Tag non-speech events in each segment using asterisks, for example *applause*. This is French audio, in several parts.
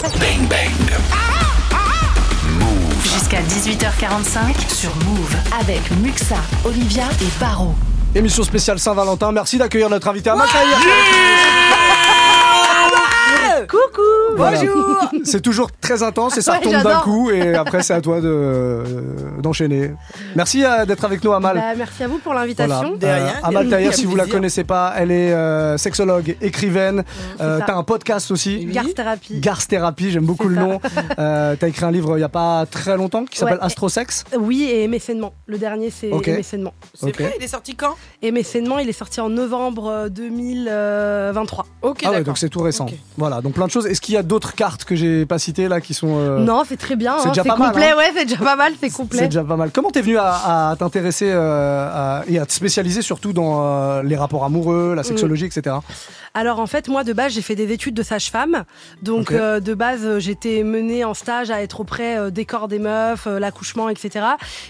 Bang bang. Jusqu'à 18h45 sur Move avec Muxa, Olivia et Baro. Émission spéciale Saint-Valentin. Merci d'accueillir notre invité Amal Tahir. Coucou Bonjour C'est toujours très intense et ça Ouais, retombe d'un coup et après c'est à toi de euh, d'enchaîner. Merci euh, d'être avec nous Amal. Bah, Merci à vous pour Voilà. l'invitation. Euh, Amal Tahir, si vous la plaisir. connaissez pas, elle est euh, sexologue, écrivaine. Euh, ça. T'as un podcast aussi. Garth Therapy. Garth Therapy, j'aime beaucoup le ça. nom. Euh, T'as écrit un livre il y a pas très longtemps qui s'appelle Ouais. Astrosex. Oui, et mécènement. Le dernier, c'est Ok. mécènement. C'est Ok. vrai, il est sorti quand? Et mécènement, il est sorti en novembre euh, 2023. Ok, Ah ouais, donc c'est tout récent. Voilà, donc plein de choses. Est-ce qu'il y a d'autres cartes que j'ai pas citées là qui sont euh, Non, c'est très bien. c'est hein, déjà C'est pas mal, complet, hein. ouais, c'est déjà pas mal, c'est C'est complet. déjà pas mal. Comment t'es venu à, à t'intéresser euh, et à te spécialiser surtout dans euh, les rapports amoureux, Mm. la sexologie, etc. Alors en fait, moi de base, j'ai fait des études de sage-femme. Donc de base, j'étais menée en stage à être auprès des corps des meufs, l'accouchement, etc.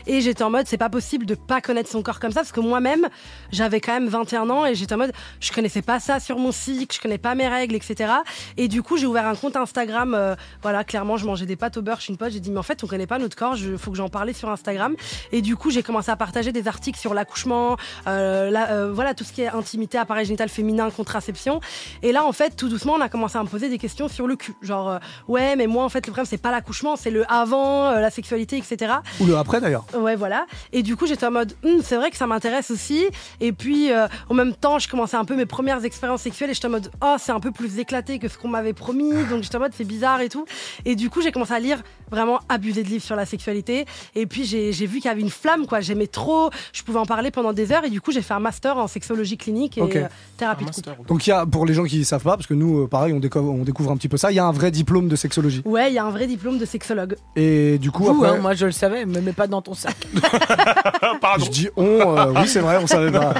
Et j'étais en mode, c'est pas possible de pas connaître son corps comme ça, parce que moi-même, j'avais quand même 21 ans et j'étais en mode, je connaissais pas ça sur mon cycle, je connais pas mes règles, etc. Et du coup, j'ai ouvert un compte Instagram. euh, voilà, clairement, je mangeais des pâtes au beurre chez une pote. J'ai dit, mais en fait, on connaît pas notre corps, il faut que j'en parlais sur Instagram. Et du coup, j'ai commencé à partager des articles sur l'accouchement, euh, la- euh, voilà, tout ce qui est intimité, appareil génital féminin, contraception. Et là, en fait, tout doucement, on a commencé à me poser des questions sur le cul. Genre, euh, ouais, mais moi, en fait, le problème, c'est pas l'accouchement, c'est le avant, la sexualité, etc. Ou le après d'ailleurs. Ouais, voilà. Et du coup, j'étais en mode, Hum, c'est vrai que ça m'intéresse aussi. Et puis, en même temps, je commençais un peu mes premières expériences sexuelles et j'étais en mode, oh, c'est un peu plus éclaté que ce qu'on m'avait promis. Donc, j'étais en mode, c'est bizarre et tout. Et du coup, j'ai commencé à lire vraiment abuser de livres sur la sexualité. Et puis, j'ai vu qu'il y avait une flamme, quoi. J'aimais trop. Je pouvais en parler pendant des heures. Et du coup, j'ai fait un master en sexologie clinique et euh, thérapie de couple. Donc il y a, pour les gens qui savent pas, parce que nous, euh, pareil, on découvre, on découvre un petit peu ça, il y a un vrai diplôme de sexologie. Ouais, il y a un vrai diplôme de sexologue. Et du coup, Vous, après, hein, moi je le savais, me mets pas dans ton sac. *laughs* je dis on, euh, oui c'est vrai, on savait pas.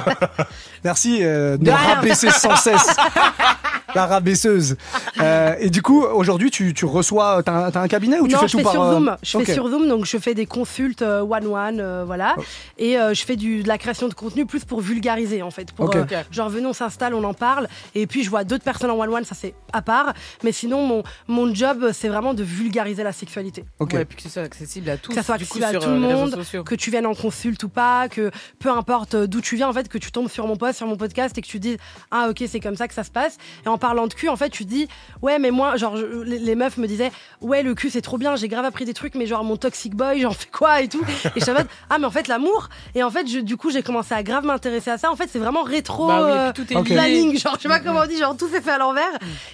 Merci euh, de nous rabaisser sans cesse. La rabaisseuse. Euh, et du coup, aujourd'hui, tu, tu reçois, t'as un, un cabinet ou tu non, fais tout fais par sur euh, Zoom. Je fais sur Zoom, donc je fais des consultes euh, one-one, euh, voilà. Et euh, je fais du, de la création de contenu plus pour vulgariser, en fait. Pour, euh, genre, venez, on s'installe, on en parle. Et puis, je vois d'autres personnes en one-one, ça c'est à part. Mais sinon, mon, mon job, c'est vraiment de vulgariser la sexualité. Ok. Ouais, puis que ce soit accessible à tous. Que ça soit du coup, accessible à tout le monde, que tu viennes en consulte ou pas, que peu importe d'où tu viens, en fait, que tu tombes sur mon post, sur mon podcast et que tu dis ah ok c'est comme ça que ça se passe. Et en parlant de cul, en fait, tu dis ouais mais moi genre je- les, les meufs me disaient ouais le cul c'est trop bien, j'ai grave appris des trucs, mais genre mon toxic boy j'en fais quoi et tout. Et je mode ah mais en fait l'amour. Et en fait je- du coup j'ai commencé à grave m'intéresser à ça. En fait c'est vraiment rétro. Bah oui, euh, tout est Ok. lié. planning, genre je sais pas comment on dit, genre tout s'est fait à l'envers.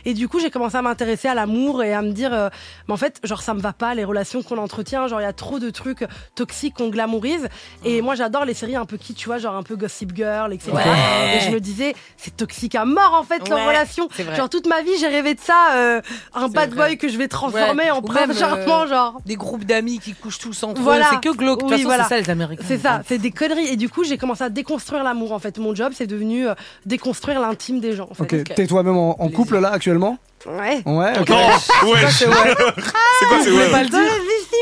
Et du coup, j'ai commencé à m'intéresser à l'amour et à me dire, euh, mais en fait, genre ça me va pas les relations qu'on entretient, genre il y a trop de trucs toxiques qu'on glamourise. Et moi, j'adore les séries un peu qui, tu vois, genre un peu Gossip Girl, etc. Ouais. Et je me disais, c'est toxique à mort en fait leur relation. Genre toute ma vie, j'ai rêvé de ça, euh, un bad vrai. boy que je vais transformer Ouais. en même, charmant, genre. Des groupes d'amis qui couchent tous entre Voilà. eux, c'est que glauque. De toute Oui, façon, voilà. c'est ça les Américains. C'est ça, c'est des conneries. Et du coup, j'ai commencé à déconstruire l'amour en fait. Mon job, c'est devenu euh, déconstruire l'intime des gens en fait. Ok. T'es toi-même en, en couple là actuellement Ouais. Ouais. ok. Oh, *laughs* wesh. C'est quoi, c'est ouais pas le dire.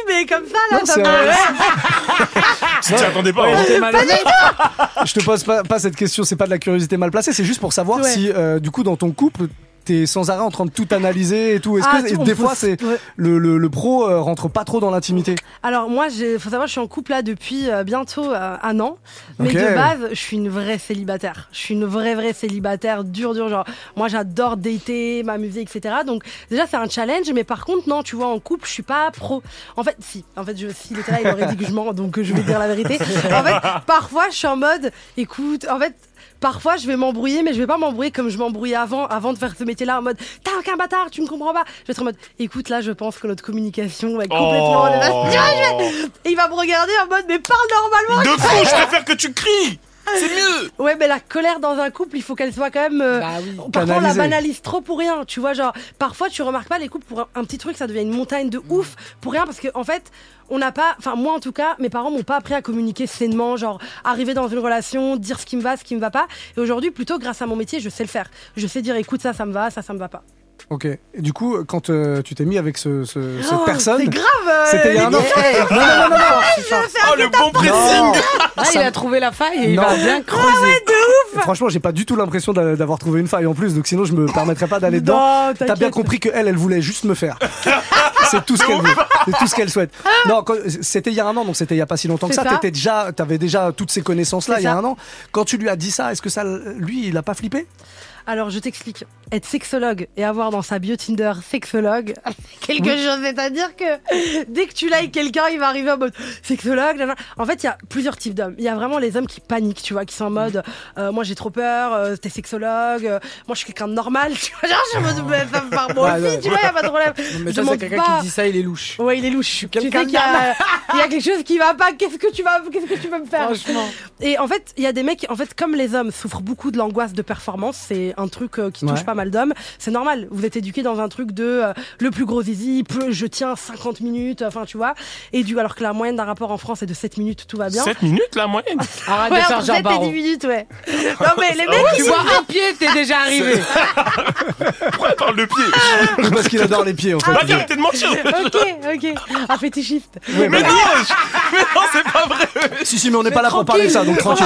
mais comme ça, là, Non, ça c'est me... un- *laughs* Tu t'y attendais pas. hein. Je te pose pas, pas cette question, c'est pas de la curiosité mal placée, c'est juste pour savoir Ouais. si, euh, du coup, dans ton couple, t'es sans arrêt en train de tout analyser et tout. Est-ce Ah, que tout, on des fois, c'est ouais. le, le, le pro euh, rentre pas trop dans l'intimité Alors moi, il faut savoir, je suis en couple là depuis euh, bientôt euh, un an, mais de base, je suis une vraie célibataire. Je suis une vraie vraie célibataire, dur dur. Genre, moi, j'adore dater, m'amuser, etc. Donc déjà, c'est un challenge, mais par contre, non, tu vois, en couple, je suis pas pro. En fait, si. En fait, je, s'il était là, il aurait dit que je mens, donc je vais dire la vérité. En fait, parfois, je suis en mode, écoute, en fait. Parfois, je vais m'embrouiller, mais je vais pas m'embrouiller comme je m'embrouillais avant, avant de faire ce métier-là, en mode T'as aucun bâtard, tu me comprends pas. Je vais être en mode Écoute, là, je pense que notre communication va être complètement. Oh. *laughs* Et il va me regarder en mode mais parle normalement. De fou, je préfère que tu cries. C'est mieux. Ouais, mais la colère dans un couple, il faut qu'elle soit quand même. euh, Bah oui. Parfois, on la banalise trop pour rien. Tu vois, genre, parfois, tu remarques pas les couples pour un, un petit truc, ça devient une montagne de ouf pour rien parce que, en fait, on n'a pas. Enfin, moi, en tout cas, mes parents m'ont pas appris à communiquer sainement, genre, arriver dans une relation, dire ce qui me va, ce qui me va pas. Et aujourd'hui, plutôt, grâce à mon métier, je sais le faire. Je sais dire, écoute, ça, ça me va, ça, ça me va pas. Ok. Et du coup, quand euh, tu t'es mis avec ce, ce- cette Oh, personne, C'est grave. euh, c'était il y a un an. *laughs* Non, non, non, non, non. Oh, le bon pressing. Là, il a trouvé la faille et il Non. va bien creuser. de ouf Franchement, j'ai pas du tout l'impression d'a- d'avoir trouvé une faille en plus, donc sinon je me permettrais pas d'aller dedans. Non, T'as bien compris que elle, elle voulait juste me faire. *laughs* C'est tout ce qu'elle veut. C'est tout ce qu'elle souhaite. Non, quand- c'était il y a un an, donc c'était il y a pas si longtemps que C'est ça. ça. T'étais déjà, t'avais déjà toutes ces connaissances-là C'est il y a ça. un an. Quand tu lui as dit ça, est-ce que ça, lui, il a pas flippé? Alors, je t'explique. Être sexologue et avoir dans sa bio Tinder sexologue, c'est *laughs* quelque chose. C'est-à-dire que dès que tu likes quelqu'un, il va arriver en mode sexologue. En fait, il y a plusieurs types d'hommes. Il y a vraiment les hommes qui paniquent, tu vois, qui sont en mode euh, moi j'ai trop peur, euh, t'es sexologue, euh, moi je suis quelqu'un de normal, *laughs* tu vois. Genre, je me ça me part moi aussi, tu vois, y a pas de problème. Non, mais Je ça, c'est quelqu'un pas. qui dit ça, il est louche. Ouais, il est louche. Tu sais quelqu'un qu'il y, a- *laughs* il y a quelque chose qui va pas. Qu'est-ce que tu vas, qu'est-ce que tu veux me faire? Franchement. Et en fait, il y a des mecs, en fait, comme les hommes souffrent beaucoup de l'angoisse de performance, c'est un truc euh, qui touche Ouais. pas mal d'hommes. C'est normal. Vous êtes éduqués dans un truc de euh, le plus gros zizi, je tiens 50 minutes, enfin, tu vois. Et du, alors que la moyenne d'un rapport en France est de 7 minutes, tout va bien. 7 minutes la moyenne? Arrête Ouais, de faire entre Jean 7 et 10 Barreau. minutes, ouais. *laughs* Non, mais les mecs, Tu vois un pied, t'es déjà arrivé. *laughs* Pourquoi elle parle de pied? Parce qu'il adore les pieds, en fait. Bah arrêtez de mentir ok, ok. Un fétichiste. Ouais, Mais bah, non Mais non, c'est pas vrai si, si, mais on n'est pas là pour parler de ça, donc tranquille.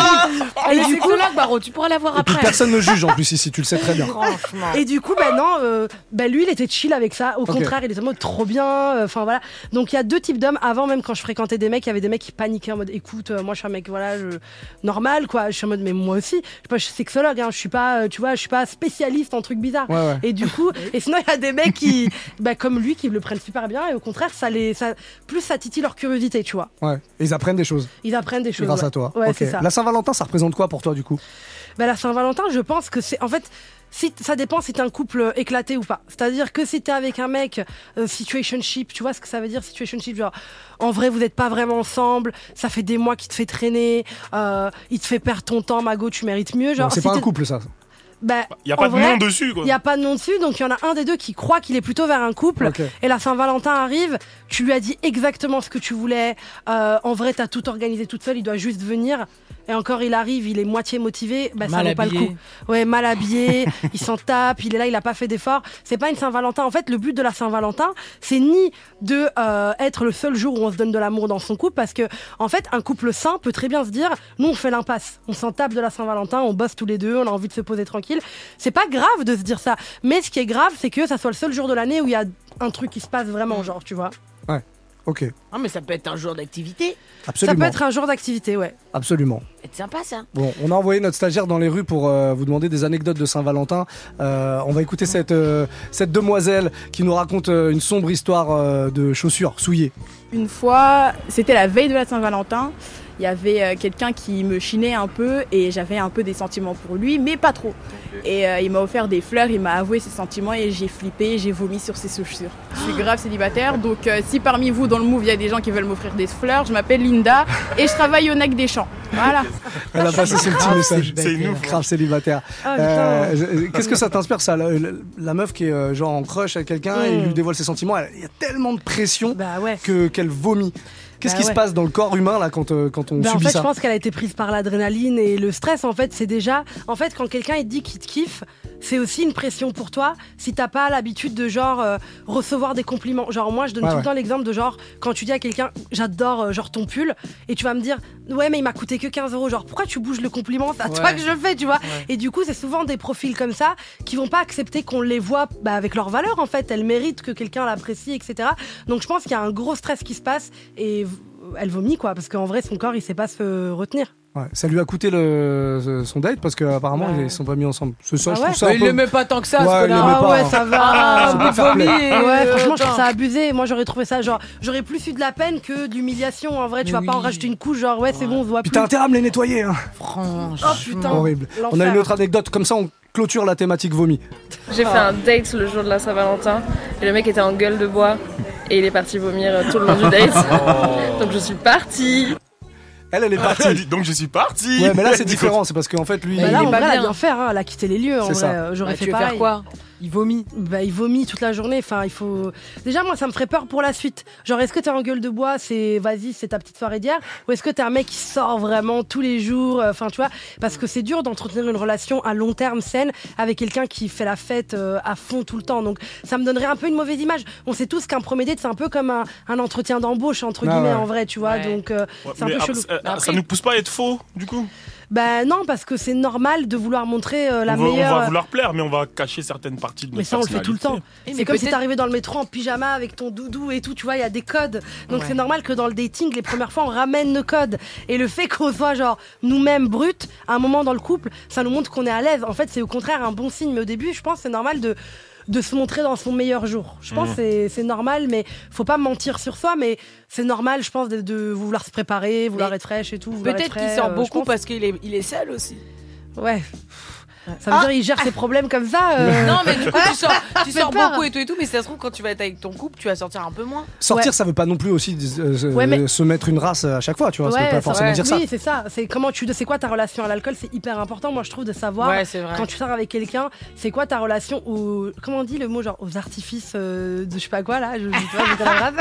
Elle est sexologue, Barreau, tu pourras la voir Et puis après. personne ne juge en plus ici, tu le sais très bien. Franchement. Et du coup, bah non, euh, bah lui, il était chill avec ça. Au contraire, il était en mode trop bien. euh, Enfin voilà. Donc il y a deux types d'hommes. Avant même, quand je fréquentais des mecs, il y avait des mecs qui paniquaient en mode, écoute, euh, moi je suis un mec, voilà, je... normal quoi. Je suis en mode, mais moi aussi. Je sais pas, je suis sexologue. Hein, je suis pas, euh, tu vois, je suis pas spécialiste en trucs bizarres. Ouais, ouais. Et du coup, *laughs* et sinon il y a des mecs qui, bah, comme lui, qui le prennent super bien. Et au contraire, ça les, ça, plus ça titille leur curiosité, tu vois. Ouais. Et ils apprennent des choses Ils apprennent des choses. grâce ouais. à toi. Ouais, Ok. c'est ça. La Saint-Valentin, ça représente quoi pour toi du coup? Bah, la Saint-Valentin, je pense que c'est. En fait, si, ça dépend si t'es un couple éclaté ou pas. C'est-à-dire que si t'es avec un mec, euh, situationship, tu vois ce que ça veut dire, situationship Genre, en vrai, vous n'êtes pas vraiment ensemble, ça fait des mois qu'il te fait traîner, euh, il te fait perdre ton temps, Mago, tu mérites mieux. Genre, C'est si pas un couple ça. Bah, Il y a en pas de vrai, nom dessus quoi Il n'y a pas de nom dessus, donc il y en a un des deux qui croit qu'il est plutôt vers un couple. Et la Saint-Valentin arrive, tu lui as dit exactement ce que tu voulais. Euh, en vrai, t'as tout organisé toute seule, il doit juste venir. Et encore, il arrive, il est moitié motivé, bah, ça vaut pas le coup. Ouais, mal habillé, *laughs* il s'en tape, il est là, il a pas fait d'effort. C'est pas une Saint-Valentin. En fait, le but de la Saint-Valentin, c'est ni de euh, être le seul jour où on se donne de l'amour dans son couple, parce que en fait, un couple sain peut très bien se dire, nous on fait l'impasse, on s'en tape de la Saint-Valentin, on bosse tous les deux, on a envie de se poser tranquille. C'est pas grave de se dire ça, mais ce qui est grave, c'est que ça soit le seul jour de l'année où il y a un truc qui se passe vraiment, genre, tu vois. Ok. Ah, mais ça peut être un jour d'activité. Absolument. Ça peut être un jour d'activité, ouais. Absolument. C'est sympa ça. Bon, on a envoyé notre stagiaire dans les rues pour euh, vous demander des anecdotes de Saint-Valentin. Euh, on va écouter cette, euh, cette demoiselle qui nous raconte euh, une sombre histoire euh, de chaussures souillées. Une fois, c'était la veille de la Saint-Valentin, il y avait quelqu'un qui me chinait un peu et j'avais un peu des sentiments pour lui, mais pas trop. Et euh, il m'a offert des fleurs, il m'a avoué ses sentiments et j'ai flippé, j'ai vomi sur ses chaussures. Je suis grave célibataire, donc euh, si parmi vous dans le move il y a des gens qui veulent m'offrir des fleurs, je m'appelle Linda et je travaille au NAC des Champs. Voilà. Elle a passé son petit message. C'est une ouf. Grave célibataire. Ah, Euh, Qu'est-ce que ça t'inspire ça la, la- la meuf qui est euh, genre en crush avec quelqu'un et il Mm. lui dévoile ses sentiments, il y a tellement de pression Bah ouais. que qu'elle vomit. Qu'est-ce Bah qui se passe dans le corps humain là quand, euh, quand on en subit fait, ça je pense qu'elle a été prise par l'adrénaline et le stress. En fait, c'est déjà. En fait, quand quelqu'un il dit qu'il te kiffe, c'est aussi une pression pour toi. Si t'as pas l'habitude de genre euh, recevoir des compliments. Genre moi, je donne Ouais, tout ouais. le temps l'exemple de genre quand tu dis à quelqu'un, j'adore euh, genre ton pull, et tu vas me dire, ouais, mais il m'a coûté que 15 euros. Genre pourquoi tu bouges le compliment? C'est à toi que je le fais, tu vois. Et du coup, c'est souvent des profils comme ça qui vont pas accepter qu'on les voit bah, avec leur valeur. En fait, elles méritent que quelqu'un l'apprécie, etc. Donc je pense qu'il y a un gros stress qui se passe et elle vomit quoi, parce qu'en vrai, son corps, il sait pas se retenir. Ouais, Ça lui a coûté le, ce- son date parce qu'apparemment Ouais. ils sont pas mis ensemble. C'est ça, Ah je ouais ça Mais il peu- l'aimait pas tant que ça, Ouais, ce il Ah pas, ouais, hein. ça va. Ah, play. vomi, euh, Ouais, franchement, je trouve ça abusé. Moi, j'aurais trouvé ça genre, j'aurais plus eu de la peine que d'humiliation. En vrai, tu vas pas en rajouter une couche, genre, ouais, c'est bon, on se voit plus. t'as intérêt à me les nettoyer. Hein. Franchement. Oh putain. Horrible. On a une autre anecdote, comme ça on clôture la thématique vomi. J'ai fait un date le jour de la Saint-Valentin et le mec était en gueule de bois et il est parti vomir euh, tout le long du date. *laughs* Donc je suis partie. Elle, elle est Elle partie. Donc je suis parti Ouais, mais là c'est *laughs* différent, c'est parce qu'en fait lui. Bah il là, est en pas vrai, elle a bien. bien fait, hein. elle a quitté les lieux. En vrai. Euh, j'aurais Bah, fait tu veux faire quoi? Il vomit. Bah, il vomit toute la journée. Enfin, il faut. Déjà, moi, ça me ferait peur pour la suite. Genre, est-ce que t'es en gueule de bois, c'est vas-y, c'est ta petite soirée d'hier, ou est-ce que t'es un mec qui sort vraiment tous les jours euh, Enfin, tu vois, parce que c'est dur d'entretenir une relation à long terme saine avec quelqu'un qui fait la fête euh, à fond tout le temps. Donc, ça me donnerait un peu une mauvaise image. On sait tous qu'un premier date, c'est un peu comme un, un entretien d'embauche entre Ah guillemets ouais. en vrai, tu vois? Ouais. Donc, euh, Ouais, c'est un peu chelou. ça- Après- Ça nous pousse pas à être faux, du coup Bah non, parce que c'est normal de vouloir montrer euh, la on, va, on meilleure. va vouloir plaire, mais on va cacher certaines parties de notre Mais ça, on le fait tout le temps. C'est comme si t'arrivais dans le métro en pyjama avec ton doudou et tout, tu vois, il y a des codes. Donc Ouais. c'est normal que dans le dating, les premières fois, on ramène nos codes. Et le fait qu'on soit genre nous-mêmes bruts, à un moment dans le couple, ça nous montre qu'on est à l'aise. En fait, c'est au contraire un bon signe. Mais au début, je pense que c'est normal de de se montrer dans son meilleur jour. Je pense Mhm. que c'est- normal, mais faut pas mentir sur soi, mais c'est normal, je pense, de, de vouloir se préparer, vouloir Mais être fraîche et tout. Peut-être être qu'il sort euh, beaucoup pense. parce qu'il est, il est seul aussi. Ouais. Ça veut dire il gère ses problèmes comme ça. euh, *laughs* Non, mais du coup, tu sors, *laughs* tu sors beaucoup et tout et tout, mais si ça se trouve, quand tu vas être avec ton couple, tu vas sortir un peu moins. Sortir, Ouais. ça veut pas non plus aussi euh, se- Ouais, mais- se mettre une race à chaque fois, tu vois. ça veut Ouais, pas forcément ouais. dire ça. Oui, c'est ça. C'est comment tu, c'est quoi ta relation à l'alcool C'est hyper important, moi je trouve, de savoir. Ouais. Quand tu sors avec quelqu'un, c'est quoi ta relation aux, comment on dit le mot genre aux artifices euh, de je sais pas quoi là, je, je, la.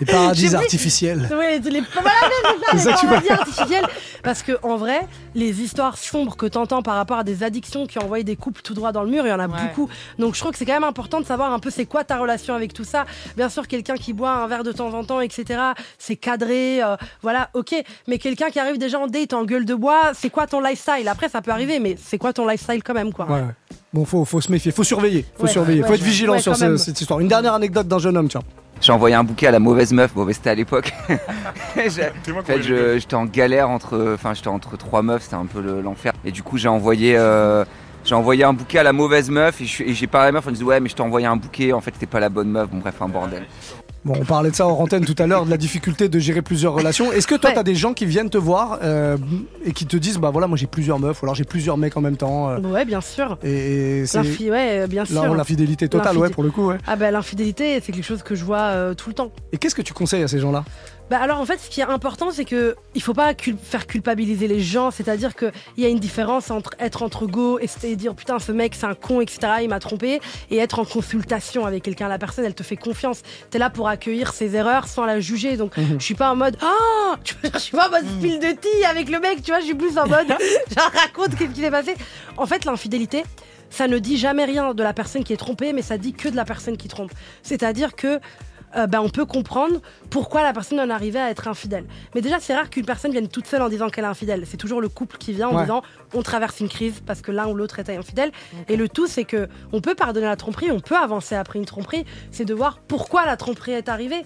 Les paradis *laughs* artificiels. Ouais, tu les paradis artificiels. Parce que en vrai, les histoires sombres que t'entends par rapport à des addictions qui envoient des couples tout droit dans le mur, il y en a Ouais. beaucoup. Donc je trouve que c'est quand même important de savoir un peu c'est quoi ta relation avec tout ça. Bien sûr, quelqu'un qui boit un verre de temps en temps, etc. C'est cadré, euh, voilà, ok. Mais quelqu'un qui arrive déjà en date en gueule de bois, c'est quoi ton lifestyle? Après, ça peut arriver, mais c'est quoi ton lifestyle quand même, quoi? Ouais, ouais. Bon, faut, faut se méfier, faut surveiller, faut Ouais, surveiller, ouais, faut être vigilant Ouais, sur ce- cette histoire. Une dernière anecdote d'un jeune homme, tiens. J'ai envoyé un bouquet à la mauvaise meuf, bon c'était à l'époque. *laughs* En fait, j'étais en galère entre, enfin j'étais entre trois meufs, c'était un peu le- l'enfer. Et du coup j'ai envoyé, euh, j'ai envoyé un bouquet à la mauvaise meuf. Et j'ai parlé à la meuf, on me dit ouais mais je t'ai envoyé un bouquet, en fait c'était pas la bonne meuf, bon bref un bordel. Bon, on parlait de ça en antenne tout à l'heure, de la difficulté de gérer plusieurs relations. Est-ce que toi, Ouais. t'as des gens qui viennent te voir euh, et qui te disent, bah voilà, moi j'ai plusieurs meufs, ou alors j'ai plusieurs mecs en même temps. euh, Ouais, bien sûr. et c'est ouais, bien sûr. l'infidélité totale, ouais, pour le coup, ouais. Ah bah l'infidélité, c'est quelque chose que je vois euh, tout le temps. Et qu'est-ce que tu conseilles à ces gens-là? Bah alors en fait, ce qui est important, c'est que il faut pas cul- faire culpabiliser les gens. C'est-à-dire que il y a une différence entre être entre go et dire putain ce mec c'est un con etc. Il m'a trompé et être en consultation avec quelqu'un. La personne elle te fait confiance. T'es là pour accueillir ses erreurs sans la juger. Donc je suis pas en mode ah tu vois, je suis pas en mode fil de tea avec le mec. Tu vois, je suis plus en mode *laughs* *laughs* genre raconte qu'est-ce qui s'est passé. En fait, l'infidélité. Ça ne dit jamais rien de la personne qui est trompée, mais ça dit que de la personne qui trompe. C'est-à-dire que euh, ben, on peut comprendre pourquoi la personne en arrivait à être infidèle. Mais déjà, c'est rare qu'une personne vienne toute seule en disant qu'elle est infidèle. C'est toujours le couple qui vient en Ouais. disant on traverse une crise parce que l'un ou l'autre était infidèle. Et le tout, c'est que on peut pardonner la tromperie, on peut avancer après une tromperie. C'est de voir pourquoi la tromperie est arrivée.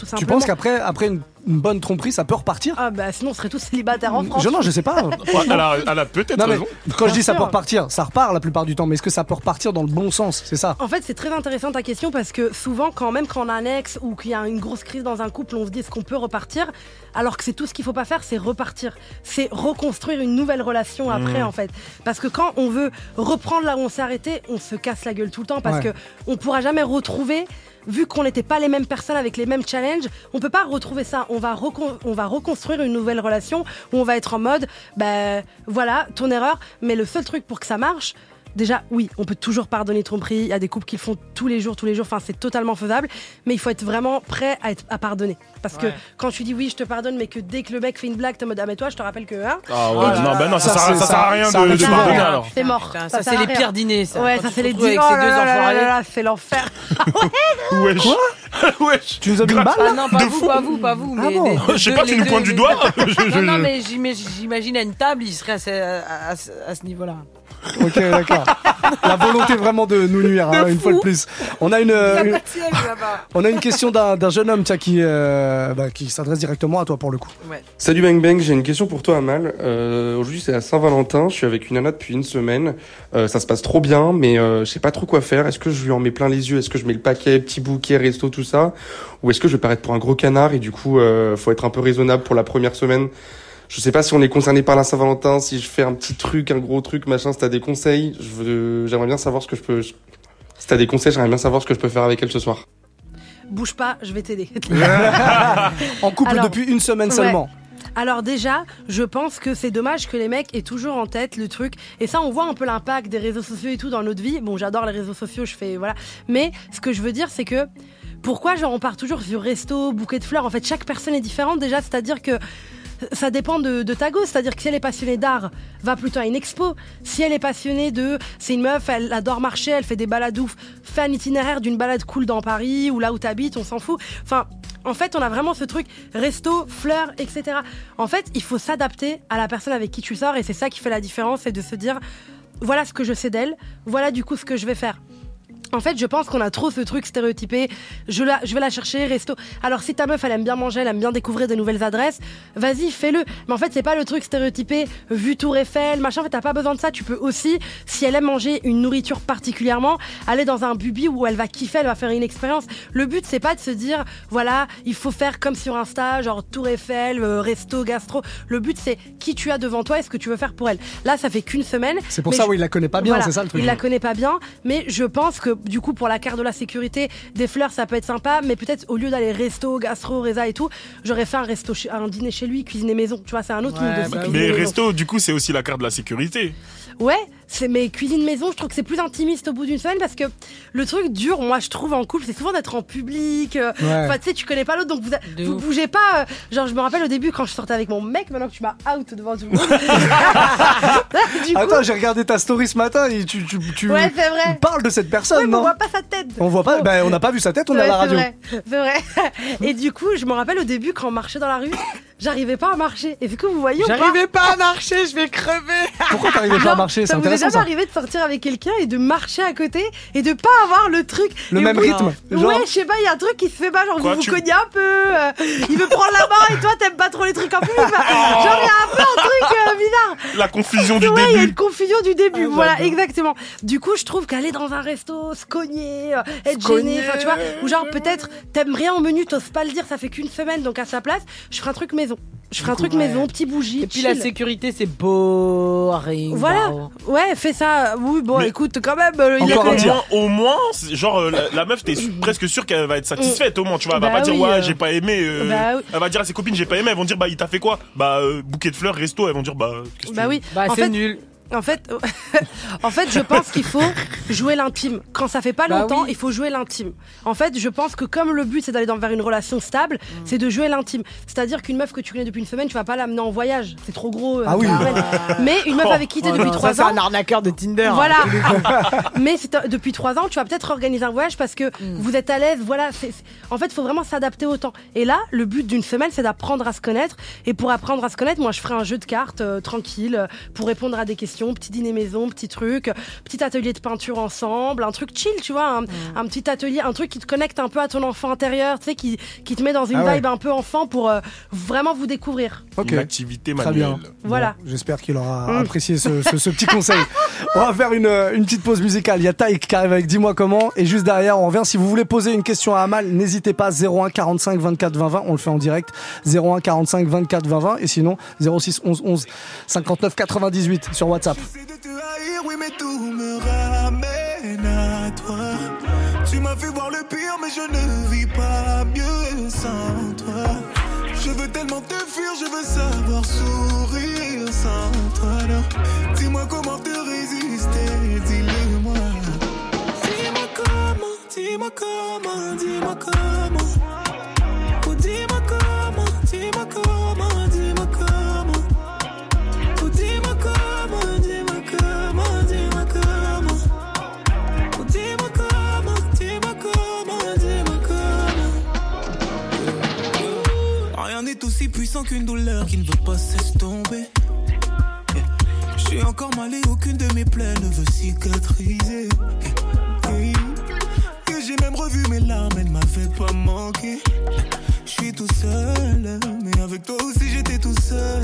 Tout Tu penses qu'après après une, une bonne tromperie, ça peut repartir Ah bah sinon on serait tous célibataires en France. je, Non, je sais pas. *laughs* Ouais, elle a, elle a peut-être raison. quand je dis ça peut repartir, ça repart la plupart du temps, mais est-ce que ça peut repartir dans le bon sens? C'est ça En fait, c'est très intéressant ta question parce que souvent, quand même quand on a un ex ou qu'il y a une grosse crise dans un couple, on se dit est-ce qu'on peut repartir? Alors que c'est tout ce qu'il faut pas faire, c'est repartir. C'est reconstruire une nouvelle relation après, en fait. Parce que quand on veut reprendre là où on s'est arrêté, on se casse la gueule tout le temps parce Ouais. que on pourra jamais retrouver. Vu qu'on n'était pas les mêmes personnes avec les mêmes challenges, on peut pas retrouver ça. On va, recon- on va reconstruire une nouvelle relation où on va être en mode, ben voilà, ton erreur. Mais le seul truc pour que ça marche, Déjà, oui, on peut toujours pardonner tromperie. Il y a des couples qui le font tous les jours, tous les jours. Enfin, c'est totalement faisable. Mais il faut être vraiment prêt à, être, à pardonner. Parce que quand tu dis oui, je te pardonne, mais que dès que le mec fait une blague, t'es en mode ah, mais toi, je te rappelle que. Hein, Ah ouais, Voilà. non, bah non, ça, Ça, sert, c'est- ça sert à rien ça de, pardonner alors. c'est mort. Putain, Ça c'est les rien. pires dîners, ça. Ouais, ça c'est les ces Oh deux là là là enfoirés. là là, c'est l'enfer. *laughs* Wesh. *laughs* Wesh. Tu nous as mis une balle Ah non, pas vous, pas vous, pas vous. Ah mais bon les- les Je sais pas, tu nous pointes du doigt. *laughs* Non, mais j'imagine à une table, il serait à ce niveau-là. *laughs* Ok, d'accord. La volonté vraiment de nous nuire, hein, une fois de plus. On a une, euh, une- *laughs* on a une question d'un d'un jeune homme tiens, qui, euh, bah, qui s'adresse directement à toi pour le coup. Salut Bang Bang, j'ai une question pour toi Amal. Euh, Aujourd'hui c'est à Saint-Valentin, je suis avec une nana depuis une semaine. Euh, ça se passe trop bien, mais euh, je sais pas trop quoi faire. Est-ce que je lui en mets plein les yeux? Est-ce que je mets le paquet, petit bouquet, resto, tout ça? Ou est-ce que je vais paraître pour un gros canard et du coup euh, faut être un peu raisonnable pour la première semaine? Je sais pas si on est concerné par la Saint-Valentin, si je fais un petit truc, un gros truc, machin. Si t'as des conseils, je veux- j'aimerais bien savoir ce que je peux. Si t'as des conseils, j'aimerais bien savoir ce que je peux faire avec elle ce soir. Bouge pas, je vais t'aider. *laughs* En couple Alors, depuis une semaine ouais. seulement. Alors déjà, je pense que c'est dommage que les mecs aient toujours en tête le truc. Et ça, on voit un peu l'impact des réseaux sociaux et tout dans notre vie. Bon, j'adore les réseaux sociaux, je fais voilà. Mais ce que je veux dire, c'est que pourquoi genre on part toujours sur resto, bouquet de fleurs? En fait, chaque personne est différente déjà. C'est-à-dire que ça dépend de, ta go. C'est-à-dire que si elle est passionnée d'art, va plutôt à une expo. Si elle est passionnée de, c'est une meuf, elle adore marcher, elle fait des balades ouf, fais un itinéraire d'une balade cool dans Paris ou là où t'habites, on s'en fout. Enfin, En fait, on a vraiment ce truc resto, fleurs, etc. En fait, il faut s'adapter à la personne avec qui tu sors et c'est ça qui fait la différence, c'est de se dire voilà ce que je sais d'elle, voilà du coup ce que je vais faire. En fait, je pense qu'on a trop ce truc stéréotypé. Je, la, je vais la chercher, resto. Alors, si ta meuf, elle aime bien manger, elle aime bien découvrir de nouvelles adresses, vas-y, fais-le. Mais en fait, c'est pas le truc stéréotypé, vu Tour Eiffel, machin. En fait, t'as pas besoin de ça. Tu peux aussi, si elle aime manger une nourriture particulièrement, aller dans un bubi où elle va kiffer, elle va faire une expérience. Le but, c'est pas de se dire, voilà, il faut faire comme sur Insta, genre Tour Eiffel, euh, resto, gastro. Le but, c'est qui tu as devant toi et ce que tu veux faire pour elle. Là, ça fait qu'une semaine. C'est pour ça, je- oui, il la connaît pas bien, voilà, c'est ça le truc. Il la connaît pas bien, mais je pense que du coup, pour la carte de la sécurité, des fleurs, ça peut être sympa, mais peut-être au lieu d'aller resto, gastro, reza et tout, j'aurais fait un resto, un dîner chez lui, cuisiner maison. Tu vois, c'est un autre Ouais, bah, mais maison. resto, du coup, c'est aussi la carte de la sécurité. Ouais, c'est mais cuisine maison, je trouve que c'est plus intimiste au bout d'une semaine parce que le truc dur, moi je trouve en couple, c'est souvent d'être en public. euh, Ouais. Enfin, tu sais, tu connais pas l'autre, donc vous, De vous ouf. bougez pas. euh, genre, je me rappelle au début quand je sortais avec mon mec, maintenant que tu m'as out devant tout le monde. *laughs* du coup, Attends, j'ai regardé ta story ce matin et tu, tu, tu ouais, c'est vrai. parles de cette personne, Ouais, mais on non voit pas sa tête. On voit pas, ben, on n'a pas vu sa tête, on est à Ouais, la c'est radio. vrai, C'est vrai. *laughs* Et du coup, je me rappelle au début quand on marchait dans la rue, j'arrivais pas à marcher. Est-ce que vous voyez pas J'arrivais pas à marcher, je vais crever. *laughs* Pourquoi t'arrivais pas à marcher? Ça vous est jamais arrivé de sortir avec quelqu'un et de marcher à côté et de pas avoir le truc Le et même rythme. Genre, Ouais, je sais pas, il y a un truc qui se fait pas, genre Quoi, vous vous tu- cognez un peu, euh, il veut prendre la main et toi t'aimes pas trop les trucs en public. *laughs* enfin, Genre il y a un peu un truc euh, bizarre. La confusion du ouais, il y a début. une confusion du début, Ah, voilà, exactement. Du coup, je trouve qu'aller dans un resto, se cogner, euh, être gêné, tu vois, ou genre peut-être t'aimes rien au menu, t'oses pas le dire, ça fait qu'une semaine, donc à sa place, je ferai un truc maison. Je ferai un truc ouais. maison, petit bougie. Et puis la sécurité, c'est boring. Voilà. Ouais, fais ça. Oui, bon, Mais- écoute, quand même, euh, il a Encore tir. moins, au moins, genre euh, la, la meuf, t'es presque sûr qu'elle va être satisfaite au moins, tu vois. Elle va Bah pas dire ouais, euh. j'ai pas aimé. euh, Bah oui. Elle va dire à ses copines j'ai pas aimé. Elles vont dire bah il t'a fait quoi? Bah euh, bouquet de fleurs, resto. Elles vont dire bah qu'est-ce que Bah tu oui. Bah, c'est fait, nul. En fait, *laughs* en fait, je pense qu'il faut jouer l'intime. Quand ça fait pas Bah longtemps, oui. il faut jouer l'intime. En fait, je pense que comme le but c'est d'aller dans- vers une relation stable, c'est de jouer l'intime. C'est-à-dire qu'une meuf que tu connais depuis une semaine, tu vas pas l'amener en voyage. C'est trop gros. euh, Ah oui. *laughs* Mais une meuf avec qui t'es Oh depuis trois ça, c'est ans. un arnaqueur de Tinder. Voilà. *laughs* Mais c'est euh, depuis trois ans, tu vas peut-être organiser un voyage parce que Mm. vous êtes à l'aise. Voilà. c'est- c'est- En fait, il faut vraiment s'adapter au temps. Et là, le but d'une semaine, c'est d'apprendre à se connaître. Et pour apprendre à se connaître, moi, je ferai un jeu de cartes euh, tranquille pour répondre à des questions, petit dîner maison, petit truc, petit atelier de peinture ensemble, un truc chill, tu vois, un, Mm. un petit atelier, un truc qui te connecte un peu à ton enfant intérieur, tu sais, qui, qui te met dans une Ah ouais. vibe un peu enfant pour euh, vraiment vous découvrir. Ok. Une activité Très manuelle. bien. Voilà. Bon, J'espère qu'il aura Mm. apprécié ce, ce- ce petit *laughs* conseil. On va faire une, euh, une petite pause musicale. Il y a Taïk qui arrive avec Dis-moi comment. Et juste derrière, on revient. Si vous voulez poser une question à Amal, n'hésitez pas. 01 45 24 20 20. On le fait en direct. 01 45 24 20 20. Et sinon, 06 11 11 59 98 sur WhatsApp. J'essaie de te haïr, oui, mais tout me ramène à toi. Tu m'as fait voir le pire, mais je ne vis pas mieux sans toi. Je veux tellement te fuir, je veux savoir sourire sans toi. Dis-moi comment te résister, dis-le-moi. Dis-moi comment, dis-moi comment, dis-moi comment. Aussi puissant qu'une douleur qui ne veut pas s'estomper. Yeah. Je suis encore mal et aucune de mes plaies ne veut cicatriser. Et j'ai même revu mes larmes, elles m'avaient pas manqué. Suis tout seul, mais avec toi aussi j'étais tout seul.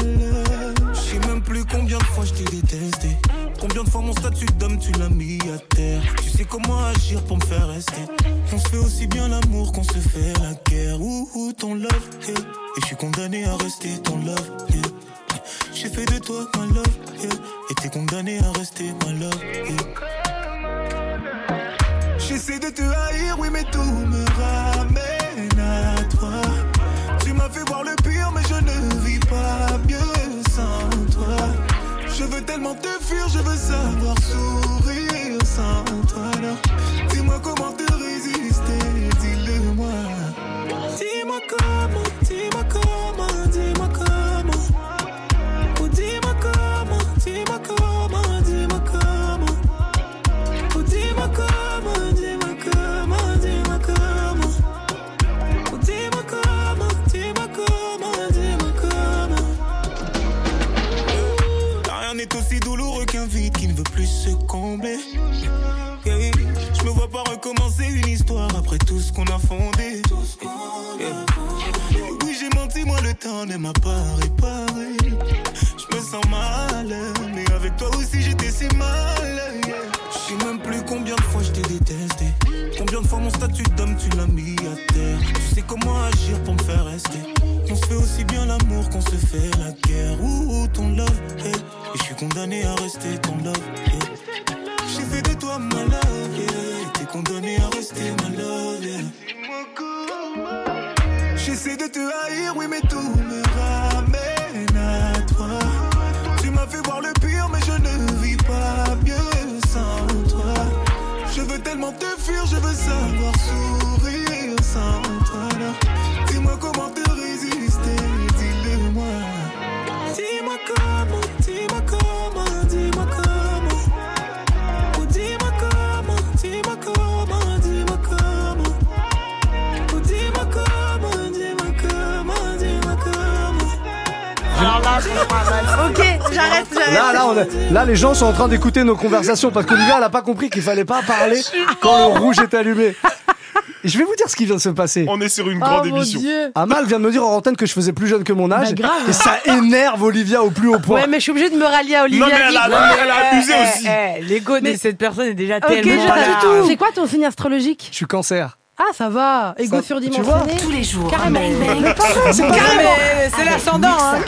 Je sais même plus combien de fois je t'ai détesté. Combien de fois mon statut d'homme tu l'as mis à terre. Tu sais comment agir pour me faire rester. On se fait aussi bien l'amour qu'on se fait la guerre. Ouh, ouh, ton love. Et je suis condamné à rester ton love. J'ai fait de toi ma love. Et t'es condamné à rester ma love. J'essaie de te haïr, oui, mais tout me ramène savoir sourire sans combler. Je me vois pas recommencer une histoire après tout ce qu'on a fondé. Oui, j'ai menti, moi le temps ne m'a pas réparé. Je me sens mal, mais avec toi aussi j'étais si mal. Yeah. Je sais même plus combien de fois je t'ai détesté. Combien de fois mon statut d'homme tu l'as mis à terre. Tu sais comment agir pour me faire rester. On se fait aussi bien l'amour qu'on se fait la guerre. Ouh, ton love, hey. Et je suis condamné à rester ton love, yeah. J'ai fait de toi ma love, yeah. T'es condamné à rester ma love, yeah. J'essaie de te haïr, oui, mais tout me ramène Là, les gens sont en train d'écouter nos conversations parce qu'Olivia, elle a pas compris qu'il fallait pas parler quand le rouge est allumé. Et je vais vous dire ce qui vient de se passer. On est sur une Oh grande mon émission. dieu. Amal vient de me dire en antenne que je faisais plus jeune que mon âge. Bah, grave. Et ça énerve Olivia au plus haut point. Ouais, mais je suis obligée de me rallier à Olivia. Non, mais elle a, elle a abusé Eh, aussi. eh, L'ego de Mais- cette personne est déjà Ok, tellement. je tout. C'est quoi ton signe astrologique? Je suis cancer. Ah, ça va. Égo surdimensionné. Tous les jours. Carrément. C'est pas Ah, C'est l'ascendant, hein.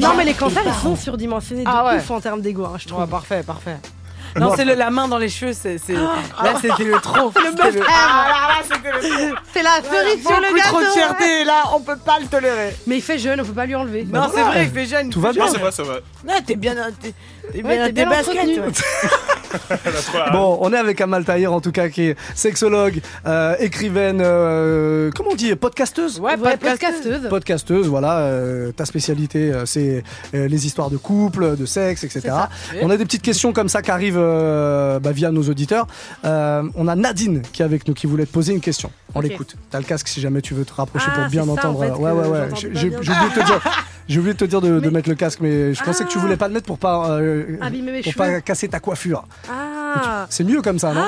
Non, mais les cancers, ils sont surdimensionnés de Ah ouais. ouf en termes d'ego, hein, je trouve. Ouais, parfait, parfait. Non, c'est le- la main dans les cheveux, c'est. c'est- Là, c'était le trop. *laughs* Le bœuf le- M. Ah, là, là, c'était le trop. C'est la cerise sur le Beaucoup trop de gâteau. fierté, là, on peut pas le tolérer. Mais il fait jeune, on peut pas lui enlever. Non, c'est vrai, il fait jeune. Tout va Non, bien. c'est vrai, c'est vrai. Non, t'es bien, t'es, t'es Ouais, bien t'es dans *laughs* *laughs* Bon, on est avec Amal Tahir en tout cas qui est sexologue, euh, écrivaine, euh, comment on dit, podcasteuse Ouais, Ouais, podcasteuse. podcasteuse. Podcasteuse, voilà, euh, ta spécialité euh, c'est euh, les histoires de couple, de sexe, etc. On a des petites questions comme ça qui arrivent euh, bah, via nos auditeurs. Euh, on a Nadine qui est avec nous, qui voulait te poser une question. On l'écoute. T'as le casque si jamais tu veux te rapprocher Ah, pour bien c'est ça, en entendre. fait, ouais, ouais, ouais. J'ai bien. oublié de te dire, *laughs* j'ai oublié de te dire de, de Mais- mettre le casque, mais je pensais que tu Ah. voulais pas le mettre pour pas euh, mes pour cheveux. pas casser ta coiffure. Ah. C'est mieux comme ça, non?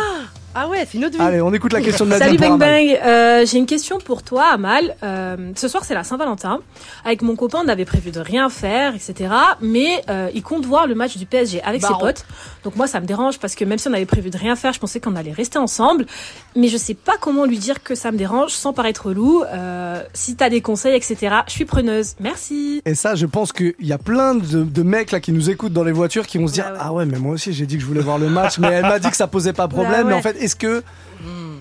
Ah ouais, c'est une autre vie. Allez, on écoute la question de Nadine. Salut Bang. Bang, Euh, j'ai une question pour toi Amal. Euh, ce soir c'est la Saint-Valentin. Avec mon copain on avait prévu de rien faire, etc. Mais euh, il compte voir le match du PSG avec ses potes. Donc moi ça me dérange parce que même si on avait prévu de rien faire, je pensais qu'on allait rester ensemble. Mais je sais pas comment lui dire que ça me dérange sans paraître relou. Euh, si t'as des conseils, etc. Je suis preneuse. Merci. Et ça, je pense qu'il y a plein de, de mecs là qui nous écoutent dans les voitures qui vont se dire Bah ouais. ah ouais mais moi aussi j'ai dit que je voulais voir le match mais elle m'a dit que ça posait pas de problème Bah ouais. mais en fait est-ce que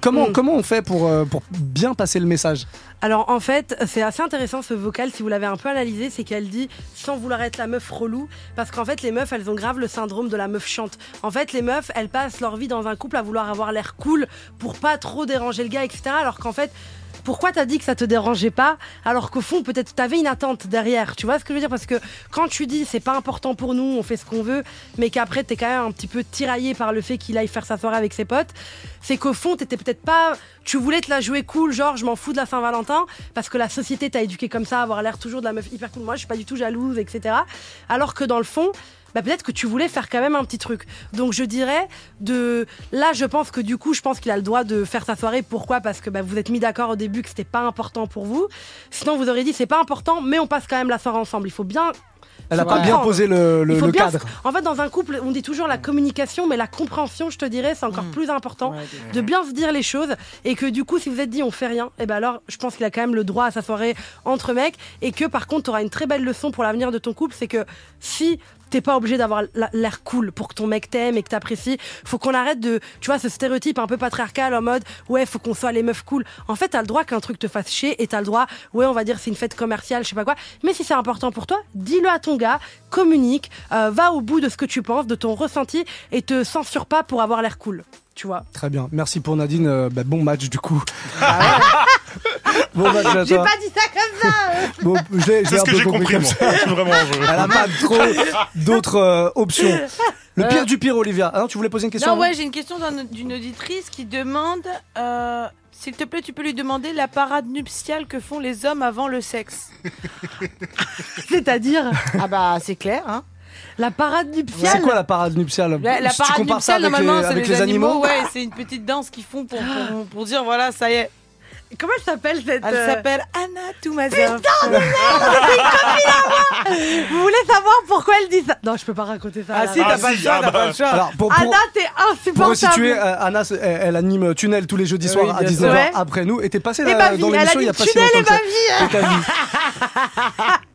comment Mm. comment on fait pour euh, pour bien passer le message? Alors en fait, c'est assez intéressant ce vocal si vous l'avez un peu analysé, c'est qu'elle dit sans vouloir être la meuf relou, parce qu'en fait les meufs elles ont grave le syndrome de la meuf chante. En fait les meufs elles passent leur vie dans un couple à vouloir avoir l'air cool pour pas trop déranger le gars, etc. Alors qu'en fait pourquoi t'as dit que ça te dérangeait pas alors qu'au fond peut-être t'avais une attente derrière tu vois ce que je veux dire? Parce que quand tu dis c'est pas important pour nous on fait ce qu'on veut mais qu'après t'es quand même un petit peu tiraillé par le fait qu'il aille faire sa soirée avec ses potes c'est qu'au fond t'étais peut-être pas tu voulais te la jouer cool genre je m'en fous de la Saint-Valentin parce que la société t'a éduqué comme ça avoir l'air toujours de la meuf hyper cool. Moi je suis pas du tout jalouse etc alors que dans le fond bah peut-être que tu voulais faire quand même un petit truc. Donc je dirais de là je pense que du coup je pense qu'il a le droit de faire sa soirée. Pourquoi? Parce que bah, vous êtes mis d'accord au début que c'était pas important pour vous. Sinon vous auriez dit c'est pas important mais on passe quand même la soirée ensemble. Il faut bien Elle a Faut pas bien posé le, le- bien cadre. En fait, dans un couple, on dit toujours la communication, mais la compréhension, je te dirais, c'est encore plus important de bien se dire les choses et que du coup, si vous êtes dit on fait rien, et ben alors, je pense qu'il a quand même le droit à sa soirée entre mecs et que par contre, tu auras une très belle leçon pour l'avenir de ton couple, c'est que si t'es pas obligé d'avoir la- l'air cool pour que ton mec t'aime et que t'apprécies. Faut qu'on arrête de, tu vois, ce stéréotype un peu patriarcal en mode, ouais, faut qu'on soit les meufs cool. En fait, t'as le droit qu'un truc te fasse chier et t'as le droit, ouais, on va dire c'est une fête commerciale, je sais pas quoi. Mais si c'est important pour toi, dis-le à ton gars, communique, euh, va au bout de ce que tu penses, de ton ressenti et te censure pas pour avoir l'air cool. Tu vois. Très bien. Merci pour Nadine. Euh, bah, bon match du coup. *laughs* bon match à J'ai toi. pas dit ça comme ça. *laughs* Bon, l'ai- je C'est ce un que peu j'ai compris compris, comme moi. ça. *laughs* Vraiment, je- Elle a pas trop d'autres euh, options. Le Euh. pire du pire, Olivia. Ah non, tu voulais poser une question Non, avant ouais, j'ai une question d'un- d'une auditrice qui demande euh, S'il te plaît, tu peux lui demander la parade nuptiale que font les hommes avant le sexe *laughs* C'est-à-dire Ah bah, c'est clair, hein La parade nuptiale. C'est quoi la parade nuptiale? La, la Si tu parade compares ça nuptiale, avec normalement, les, c'est avec les, les animaux, Ouais, c'est une petite danse qu'ils font pour, pour, pour dire voilà, ça y est. Comment elle s'appelle cette. Elle euh, s'appelle Anna Toumazov. Putain, merde, c'est une copine à moi Vous voulez savoir pourquoi elle dit ça? Non, je peux pas raconter ça. Ah là. si, t'as pas le choix, t'as pas le. Alors, pour, pour- Anna, t'es pour insupportable. resituer, euh, Anna, elle, elle anime Tunnel tous les jeudis Oui, soirs à bien 19h sûr. Ouais. après nous. Et t'es passé Et là, ma vie, dans l'émission il y a pas si Tunnel longtemps et que ça. ma vie. Et ta vie. *laughs*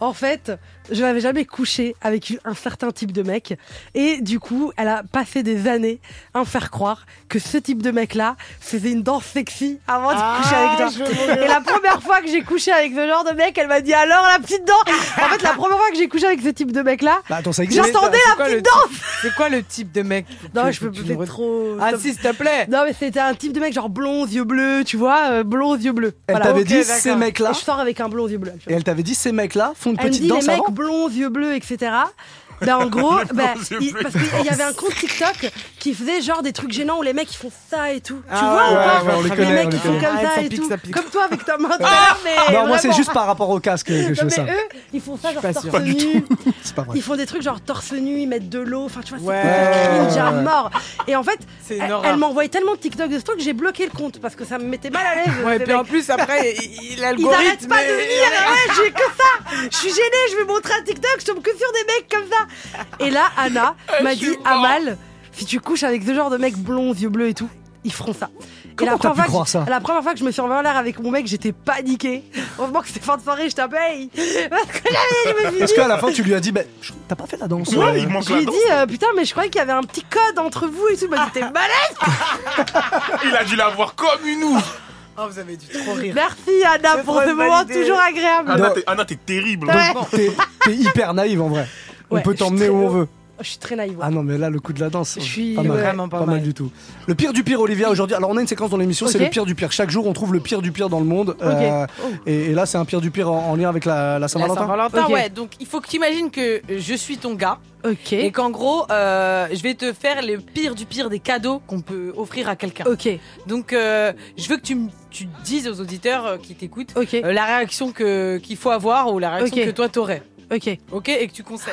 En fait, je n'avais jamais couché avec un certain type de mec. Et du coup, elle a passé des années à me faire croire que ce type de mec-là faisait une danse sexy avant de Ah, coucher avec toi. Et la première fois que j'ai couché avec ce genre de mec, elle m'a dit alors la petite danse? En fait, la première fois que j'ai couché avec ce type de mec-là, Bah, j'entendais la petite danse. type- C'est quoi le type de mec? Non, que- je peux que tu c'est me re- trop. Ah si, s'il te plaît. Non, mais c'était un type de mec genre blond, yeux bleus, tu vois, euh, blond, yeux bleus. Elle Voilà. t'avait dit ces mecs-là. Je sors avec un blond, yeux bleus. Et elle t'avait dit ces mecs-là font une Elle petite danse avant. Blonds, yeux bleus, etc. *laughs* Ben en gros, ben, il- bleus. parce qu'il y avait un compte TikTok qui faisait genre des trucs gênants où les mecs ils font ça et tout. tu Ah vois ouais, ou pas ouais, ouais, on les connaît, mecs ils font comme Arrête, ça ça et pique, tout. ça pique. Comme toi avec ta main *laughs* l'heure, mais Non, moi c'est juste par rapport au casque que je fais mais ça. eux, ils font ça genre pas torse nu. *laughs* C'est pas vrai. Ils font des trucs genre torse nu, ils mettent de l'eau. Enfin, tu vois, c'est Ouais. cringe à Ouais. mort. Et en fait, elle, m'envoyait tellement de TikTok de ce truc que j'ai bloqué le compte parce que ça me mettait mal à l'aise. Ouais, et puis en plus après, *laughs* il- il- Ils l'algorithme. arrêtent pas de venir, ouais, j'ai que ça. Je suis gênée, je vais montrer un TikTok, je tombe que sur des mecs comme ça. Et là, Anna m'a dit Amal, si tu couches avec ce genre de mec blond, yeux bleus et tout, ils feront ça. Comment et la première, pu fois que ça la première fois que je me suis envoyé en l'air avec mon mec, j'étais paniquée. Heureusement que c'était fin de soirée, je t'appelle. *laughs* Est-ce qu'à la fin tu lui as dit, bah, je- t'as pas fait la danse Ouais, euh, il manque Je lui ai dit, euh, putain, mais je croyais qu'il y avait un petit code entre vous et tout. Il m'a dit, t'es malade *laughs* Il a dû la voir comme une ouf. Oh, vous avez dû trop rire. Merci Anna pour ce moment toujours agréable. Anna, t'es- terrible. Ouais. T'es hyper naïve en vrai. On peut t'emmener où on veut. Je suis très naïve. Ah non, mais là, le coup de la danse, Je suis pas mal, vraiment pas pas mal mal. du tout. Le pire du pire, Olivia, aujourd'hui. Alors, on a une séquence dans l'émission, c'est le pire du pire. Chaque jour, on trouve le pire du pire dans le monde. Euh, Oh. et, et là, c'est un pire du pire en, en lien avec la, la La Saint-Valentin. Saint-Valentin, Ok. ouais. Donc il faut que tu imagines que je suis ton gars Ok. et qu'en gros, euh, je vais te faire le pire du pire des cadeaux qu'on peut offrir à quelqu'un. Ok. Donc euh, je veux que tu, me- tu dises aux auditeurs qui t'écoutent Ok. euh, la réaction que qu'il faut avoir ou la réaction que toi t'aurais. Ok. Ok Et que tu conseilles.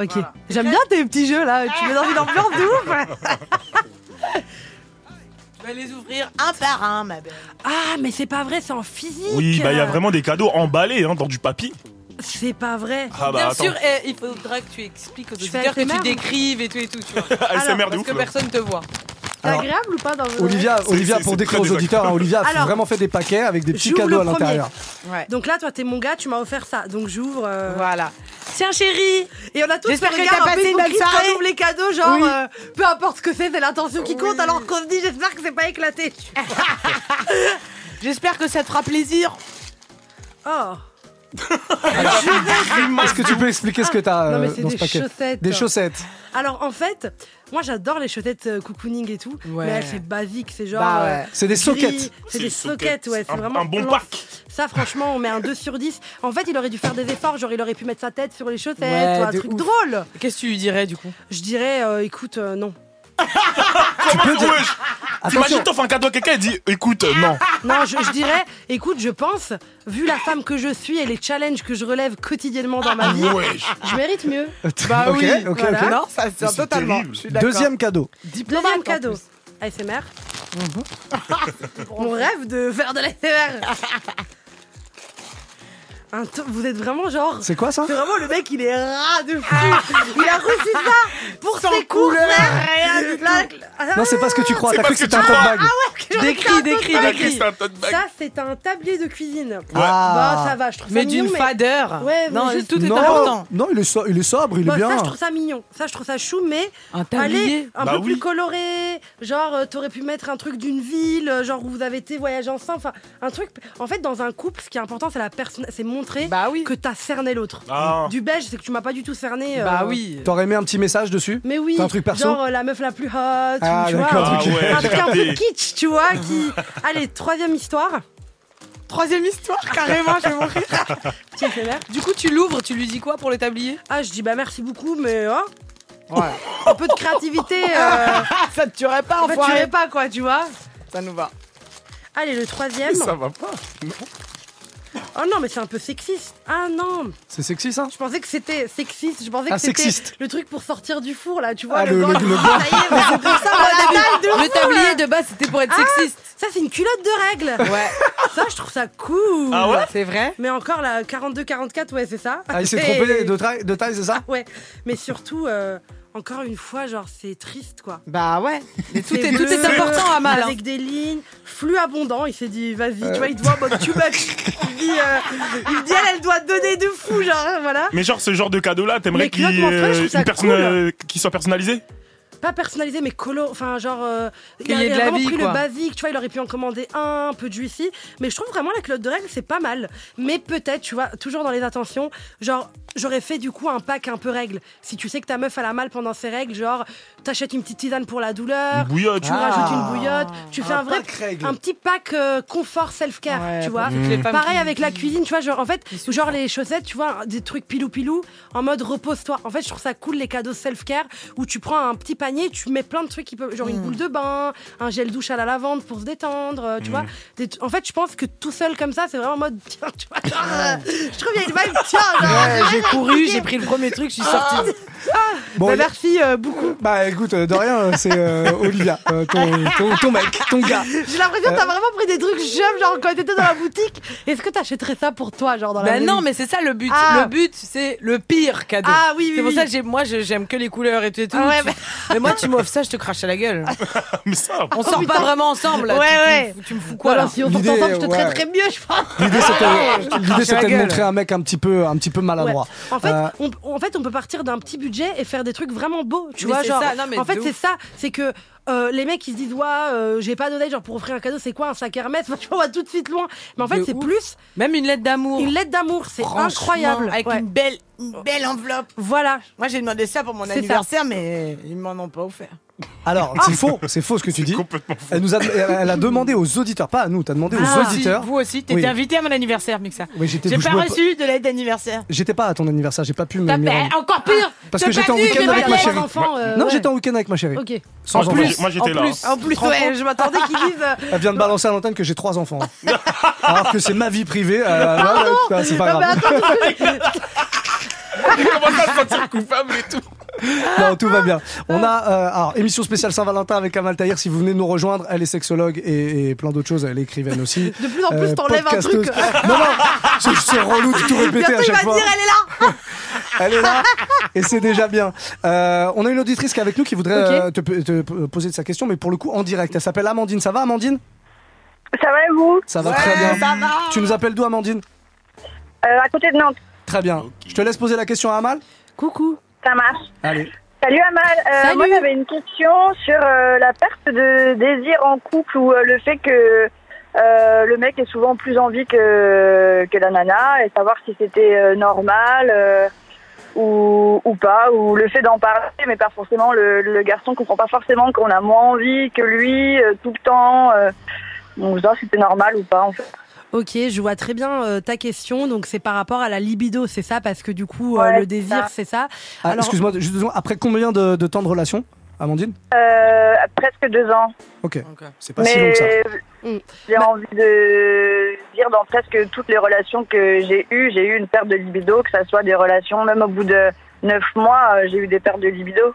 Ok. Voilà. J'aime bien tes petits jeux là. Tu mets dans une ambiance de ouf. *laughs* Je vais les ouvrir un par un, ma belle. Ah, mais c'est pas vrai, c'est en physique. Oui, bah il y a vraiment des cadeaux emballés hein, dans du papier. C'est pas vrai. Ah bah Bien attends. sûr, et il faudra que tu expliques aux auditeurs que tu décrives et tout et tout, tu vois. *laughs* ASMR de Parce ouf. que là. personne te voit. C'est Alors, agréable ou pas dans le Olivia, Olivia c'est- pour c'est décrire très aux auditeurs, hein, Olivia *laughs* a Alors, vraiment fait des paquets avec des petits j'ouvre cadeaux le à l'intérieur. Ouais. Donc là, toi, t'es mon gars, tu m'as offert ça. Donc j'ouvre. euh, Voilà. Tiens, chérie. Et on a tous J'espère fait que regarde t'as un passé une bonne Kids quand soirée. on ouvre les cadeaux, genre Oui. euh, peu importe ce que c'est, c'est l'intention qui compte. Oui. Alors qu'on se dit, j'espère que c'est pas éclaté. *laughs* J'espère que ça te fera plaisir. Oh. *laughs* Est-ce que tu peux expliquer ce que t'as Non, mais euh, c'est dans des ce paquet? chaussettes. Des chaussettes. Alors en fait, moi j'adore les chaussettes euh, cocooning et tout, Ouais. mais elles c'est basique, c'est genre Bah ouais. euh, C'est des gris, sockets. C'est des sockets, ouais, c'est Un- vraiment un bon plan- pack. Ça franchement, on met un 2 sur 10. En fait, il aurait dû faire des efforts, genre il aurait pu mettre sa tête sur les chaussettes Ouais, ou un de truc ouf. drôle. Qu'est-ce que tu lui dirais du coup? Je dirais euh, écoute euh, non. *laughs* Comment peux dire- T'imagines, t'offres un cadeau à quelqu'un et dit écoute, euh, non. *laughs* Non, je, je dirais écoute, je pense vu la femme que je suis et les challenges que je relève quotidiennement dans ma vie, Wesh. je mérite mieux. *laughs* Bah ok, oui. ok, Voilà. ok. Non, ça sert c'est totalement. Deuxième cadeau. Diplomate, Deuxième cadeau. ASMR. *laughs* Mon rêve de faire de l'ASMR. Vous êtes vraiment genre. C'est quoi ça? C'est vraiment le mec, il est rat de fou. Il a reçu ça pour Sans ses cours. couleur, rien du tout. Non, c'est pas ce que tu crois. C'est T'as cru que c'était un tu tote crois. bag. Décris, décris, Elle a dit que décris. un tote bag. Ça, c'est un tablier de cuisine. Ah. Bah, ça va, je trouve ça Mais mignon. d'une mais- fadeur. Ouais, non, juste- tout est non, important. non, il est, so- il est sobre, il est Bah, bien. ça, je trouve ça mignon. Ça, je trouve ça chou, mais Un allez, tablier. un Bah peu oui. plus coloré. Genre, euh, t'aurais pu mettre un truc d'une ville, euh, genre où vous avez été voyager ensemble. Enfin, un truc. En fait, dans un couple, ce qui est important, c'est la personne, c'est montrer Bah oui. que t'as cerné l'autre. Ah. Du beige, c'est que tu m'as pas du tout cerné. euh, Bah oui. T'aurais mis un petit message dessus Mais oui, un truc perso genre euh, la meuf la plus hot, Ah, tu vois, un Ah ok. ouais, un truc un peu kitsch, tu vois, qui... *laughs* Allez, troisième histoire. Troisième histoire, carrément, je vais mourir. Tiens, c'est l'air. Du coup, tu l'ouvres, tu lui dis quoi pour le tablier? Ah, je dis bah merci beaucoup, mais oh, Ouais. *laughs* un peu de créativité, euh, *laughs* ça te tuerait pas, en fait, tu enfoiré. l'es pas, quoi, tu vois. Ça nous va. Allez, le troisième. Ça va pas. Non. Oh non, mais c'est un peu sexiste. Ah non. C'est sexy ça Je pensais que c'était sexiste. Je pensais Ah, que c'était sexiste. le truc pour sortir du four là, tu vois. Ah, le- le- le Ah, Le *laughs* four, tablier de base, c'était pour être Ah, sexiste. Ça, c'est une culotte de règle. Ouais. Ça, je trouve ça cool. Ah ouais C'est vrai? Mais encore la 42-44, ouais, c'est ça. Ah, il s'est trompé de, taille- de taille, c'est ça? Ouais, mais surtout, euh, encore une fois, genre, c'est triste, quoi. Bah ouais. Mais tout est, tout est bleu, important à mal. hein. Avec des lignes, flux abondant. Il s'est dit, vas-y, Euh. tu vois, il te voit en mode tu Il dit, euh, il dit, elle, elle doit te donner de fou, genre, hein, voilà. Mais genre, ce genre de cadeau-là, t'aimerais qu'il personne cool. euh, qui soit personnalisée? Pas personnalisé, mais colo. Enfin, genre. euh, il a, il a vraiment vie, pris quoi. le basique, tu vois, il aurait pu en commander un, un peu de juicy. Mais je trouve vraiment la culotte de règle, c'est pas mal. Mais peut-être, tu vois, toujours dans les attentions, genre, j'aurais fait du coup un pack un peu règle. Si tu sais que ta meuf elle a mal pendant ses règles, genre, t'achètes une petite tisane pour la douleur. Une bouillotte. Tu Ah. rajoutes une bouillotte, tu fais un, vrai pack règle. un petit pack euh, confort self-care, Ouais, tu vois. Pareil avec la cuisine, tu vois, genre en fait, genre les chaussettes, tu vois, des trucs pilou pilou en mode repose-toi. En fait, je trouve ça cool les cadeaux self-care où tu prends un petit panier, tu mets plein de trucs qui peuvent genre une boule de bain, un gel douche à la lavande pour se détendre, euh, tu vois. Des- en fait, je pense que tout seul comme ça, c'est vraiment en mode *laughs* tiens, tu vois, genre, euh, je trouve qu'il y a une vibe tiens, genre, Ouais, j'ai couru, j'ai pris le premier truc, je suis sortie. Bon, Bah, merci euh, beaucoup. Bah écoute, euh, de rien, euh, c'est euh, Olivia, euh, ton, ton, ton mec, ton gars. J'ai l'impression que t'as vraiment pris des trucs jeunes, genre quand t'étais dans la boutique. Est-ce que t'achèterais ça pour toi, genre dans la Bah non, mais c'est ça le but. Ah. Le but, c'est le pire cadeau. Ah oui, oui, C'est pour oui. ça que j'ai- moi, j'aime que les couleurs et tout et tout. Ah ouais, Tu- mais- mais... moi, tu m'offres ça, je te crache à la gueule. *laughs* Mais ça, On sort Oh, putain. pas vraiment ensemble. Là. Ouais, tu, tu ouais. me fous- Tu, me fous quoi là? si on sort L'idée, ensemble, je te ouais. traiterais mieux, je pense. L'idée c'était de montrer un mec un petit peu, un petit peu maladroit. En fait, Euh, on, en fait, on peut partir d'un petit budget et faire des trucs vraiment beaux. Tu Mais vois, c'est genre. ça, non, mais en fait, c'est ça. C'est que euh, les mecs, ils se disent, ouais, euh, j'ai pas d'oseille, genre pour offrir un cadeau, c'est quoi un sac Hermès? *laughs* Enfin, Tu vois, on va tout de suite loin. Mais en fait, c'est plus Même une lettre d'amour. une lettre d'amour. C'est incroyable. Avec Ouais. une belle, une belle enveloppe. Voilà. Moi, j'ai demandé ça pour mon anniversaire, mais ils m'en ont pas offert. Alors, c'est faux, c'est faux ce que tu dis. complètement fou. Elle nous a, elle a demandé aux auditeurs, pas à nous, t'as demandé aux Ah, si, auditeurs. vous aussi, t'étais Oui. invité à mon anniversaire, Mixa. Oui, j'étais J'ai pas reçu de lettre d'anniversaire. J'étais pas à ton anniversaire, j'ai pas pu me. T'as m'y encore pire. Parce T'es que j'étais pas en venu, week-end avec ma chérie. enfants, euh, Non, ouais. j'étais en week-end avec ma chérie. Ok. Sans enfants. moi, j'étais là. plus, hein. en plus, ouais, je m'attendais qu'ils disent. euh, Elle vient de balancer à l'antenne que j'ai trois enfants. Alors que c'est ma vie privée. euh, ouais, ouais, c'est pas non, mais grave. attends, Il commence à se sentir coupable et tout. *laughs* Non, tout va bien. On a euh, alors émission spéciale Saint-Valentin avec Amal Tahir. Si vous venez nous rejoindre, elle est sexologue et, et plein d'autres choses. Elle est écrivaine aussi. *laughs* de plus en plus, Euh, t'enlèves un truc. *laughs* Non, non, c'est c'est relou de tout répéter Bientôt, à il chaque va fois. dire, elle est là. Elle est là et c'est déjà bien. Euh, on a une auditrice qui est avec nous qui voudrait euh, te, te poser de sa question, mais pour le coup en direct. Elle s'appelle Amandine. Ça va, Amandine? Ça va et vous? Ça va Ouais, très bien. ça va. Tu nous appelles d'où, Amandine? Euh, À côté de Nantes. Très bien. Je te laisse poser la question à Amal. Coucou. Ça marche. Allez. Salut Amal. Euh, Salut. Moi j'avais une question sur euh, la perte de désir en couple ou euh, le fait que euh, le mec ait souvent plus envie que, que la nana et savoir si c'était euh, normal euh, ou, ou pas, ou le fait d'en parler, mais pas forcément le, le garçon comprend pas forcément qu'on a moins envie que lui euh, tout le temps. Euh, donc si c'était normal ou pas en fait. Ok, je vois très bien euh, ta question. Donc c'est par rapport à la libido, c'est ça? Parce que du coup, euh, Ouais, le désir, c'est ça. Ah, Alors- Excuse-moi, juste deux secondes. Après combien de, de temps de relation, Amandine? Euh, presque deux ans. Ok. C'est pas si long que ça. J'ai Bah- envie de dire dans presque toutes les relations que j'ai eues, j'ai eu une perte de libido, que ça soit des relations, même au bout de neuf mois, j'ai eu des pertes de libido.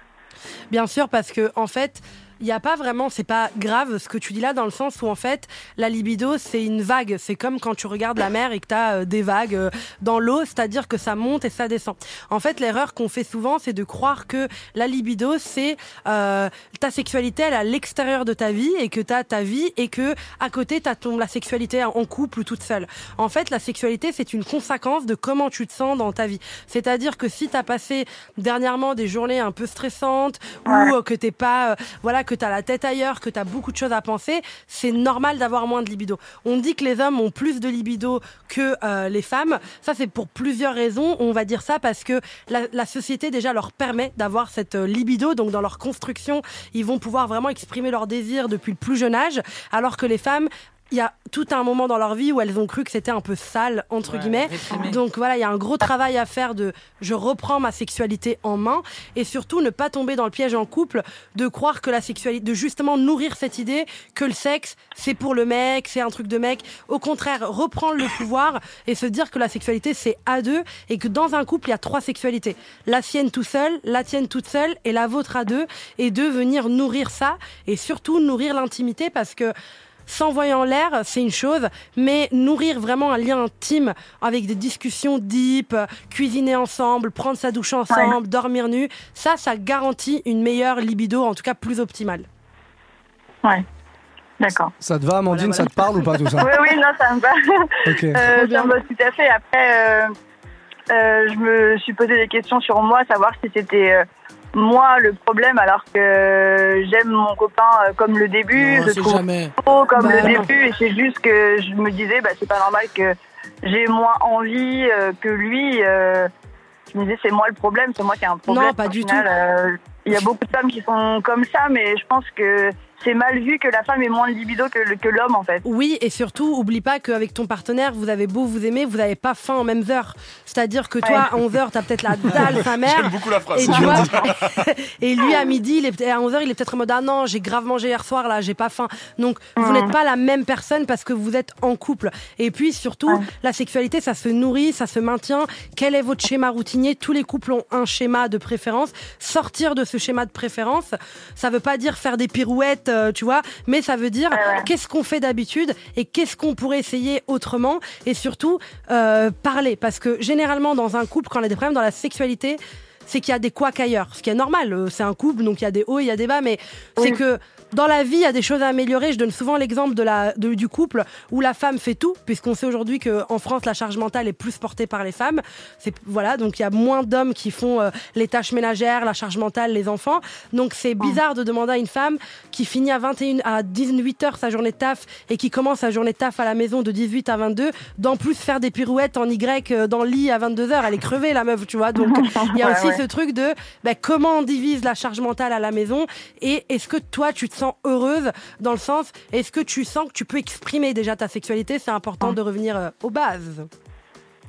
Bien sûr, parce que en fait, il n'y a pas vraiment, c'est pas grave ce que tu dis là, dans le sens où en fait, la libido, c'est une vague. C'est comme quand tu regardes la mer et que tu as des vagues euh, dans l'eau, c'est-à-dire que ça monte et ça descend. En fait, l'erreur qu'on fait souvent, c'est de croire que la libido, c'est euh, ta sexualité, elle est à l'extérieur de ta vie et que tu as ta vie et que à côté, tu as ton, la sexualité en couple ou toute seule. En fait, la sexualité, c'est une conséquence de comment tu te sens dans ta vie. C'est-à-dire que si tu as passé dernièrement des journées un peu stressantes ou euh, que t'es pas, euh, voilà, que t'as la tête ailleurs, que t'as beaucoup de choses à penser, c'est normal d'avoir moins de libido. On dit que les hommes ont plus de libido que euh, les femmes. Ça, c'est pour plusieurs raisons. On va dire ça parce que la, la société déjà leur permet d'avoir cette euh, libido. Donc dans leur construction, ils vont pouvoir vraiment exprimer leur désir depuis le plus jeune âge, alors que les femmes il y a tout un moment dans leur vie où elles ont cru que c'était un peu sale, entre Ouais, guillemets. réprimé. Donc voilà, il y a un gros travail à faire de je reprends ma sexualité en main et surtout ne pas tomber dans le piège en couple de croire que la sexualité, de justement nourrir cette idée que le sexe, c'est pour le mec, c'est un truc de mec. Au contraire, reprendre le pouvoir et se dire que la sexualité, c'est à deux et que dans un couple, il y a trois sexualités. La sienne tout seul, la tienne toute seule et la vôtre à deux et de venir nourrir ça et surtout nourrir l'intimité parce que s'envoyer en l'air, c'est une chose, mais nourrir vraiment un lien intime avec des discussions deep, cuisiner ensemble, prendre sa douche ensemble, dormir nu, ça, ça garantit une meilleure libido, en tout cas plus optimale. Ouais. D'accord. Ça te va, Amandine Ça te parle ou pas tout ça *laughs* Oui, oui, non, ça me va. *laughs* Ok. Euh, ça me va tout à fait. Après, euh, euh, je me suis posé des questions sur moi, savoir si c'était euh, moi le problème, alors que j'aime mon copain euh, comme le début, Non, je c'est trouve jamais. beau comme Bah, le non. début, et c'est juste que je me disais, bah, c'est pas normal que j'ai moins envie euh, que lui. euh, je me disais, c'est moi le problème, c'est moi qui ai un problème. Non, pas Au du final, tout. euh, Il y a beaucoup de femmes qui sont comme ça, mais je pense que c'est mal vu que la femme ait moins de libido que, l'homme, en fait. Oui, et surtout, oublie pas qu'avec ton partenaire, vous avez beau vous aimer, vous n'avez pas faim en mêmes heures. C'est-à-dire que toi, à 11h, t'as peut-être la *laughs* dalle, sa mère. J'aime beaucoup la phrase. Et, tu vois, *laughs* *laughs* et lui, à midi, il est, peut- à 11h, il est peut-être en mode Ah non, j'ai grave mangé hier soir, là, j'ai pas faim. Donc, vous n'êtes pas la même personne parce que vous êtes en couple. Et puis, surtout, la sexualité, ça se nourrit, ça se maintient. Quel est votre schéma routinier? Tous les couples ont un schéma de préférence. Sortir de ce schéma de préférence, ça veut pas dire faire des pirouettes, euh, tu vois, mais ça veut dire qu'est-ce qu'on fait d'habitude et qu'est-ce qu'on pourrait essayer autrement. Et surtout, euh, parler. Parce que généralement, dans un couple, quand on a des problèmes dans la sexualité, c'est qu'il y a des couacs ailleurs. Ce qui est normal, euh, c'est un couple, donc il y a des hauts, il y a des bas, mais c'est que dans la vie, il y a des choses à améliorer. Je donne souvent l'exemple de la, de- du couple où la femme fait tout, puisqu'on sait aujourd'hui qu'en France, la charge mentale est plus portée par les femmes. C'est, voilà, donc il y a moins d'hommes qui font euh, les tâches ménagères, la charge mentale, les enfants. Donc c'est bizarre de demander à une femme qui finit à 21, à 18 heures sa journée de taf et qui commence sa journée de taf à la maison de 18 à 22, d'en plus faire des pirouettes en Y euh, dans le lit à 22 heures. Elle est crevée, la meuf, tu vois. Donc *laughs* il y a Ouais, aussi ouais. Ce truc de ben, comment on divise la charge mentale à la maison et est-ce que toi tu te sens heureuse dans le sens est-ce que tu sens que tu peux exprimer déjà ta sexualité? C'est important de revenir euh, aux bases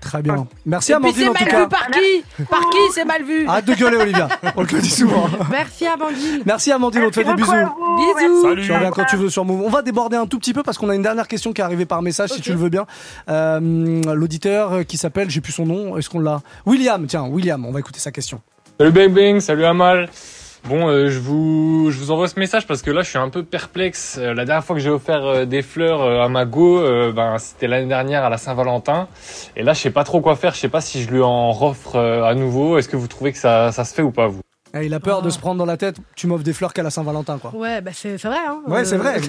Très bien. Merci Et puis c'est en tout mal cas. vu par qui Par qui c'est mal vu Arrête de gueuler Olivia. On te le dit souvent. merci Amandine Merci Amandine, on te fait des bisous. Bisous. Salut. Tu reviens quand tu veux sur Move. On va déborder un tout petit peu parce qu'on a une dernière question qui est arrivée par message, si tu le veux bien. Euh, L'auditeur qui s'appelle, j'ai plus son nom, est-ce qu'on l'a? William, tiens, William, on va écouter sa question. Salut Bang Bang, salut Amal. Bon, euh, je vous je vous envoie ce message parce que là je suis un peu perplexe. Euh, la dernière fois que j'ai offert euh, des fleurs euh, à ma go, ben c'était l'année dernière à la Saint-Valentin. Et là je sais pas trop quoi faire. Je sais pas si je lui en offre à nouveau. Est-ce que vous trouvez que ça ça se fait ou pas vous? Eh, il a peur de se prendre dans la tête, tu m'offres des fleurs qu'à la Saint-Valentin quoi. ouais bah c'est c'est vrai hein. Ouais, c'est Euh, vrai.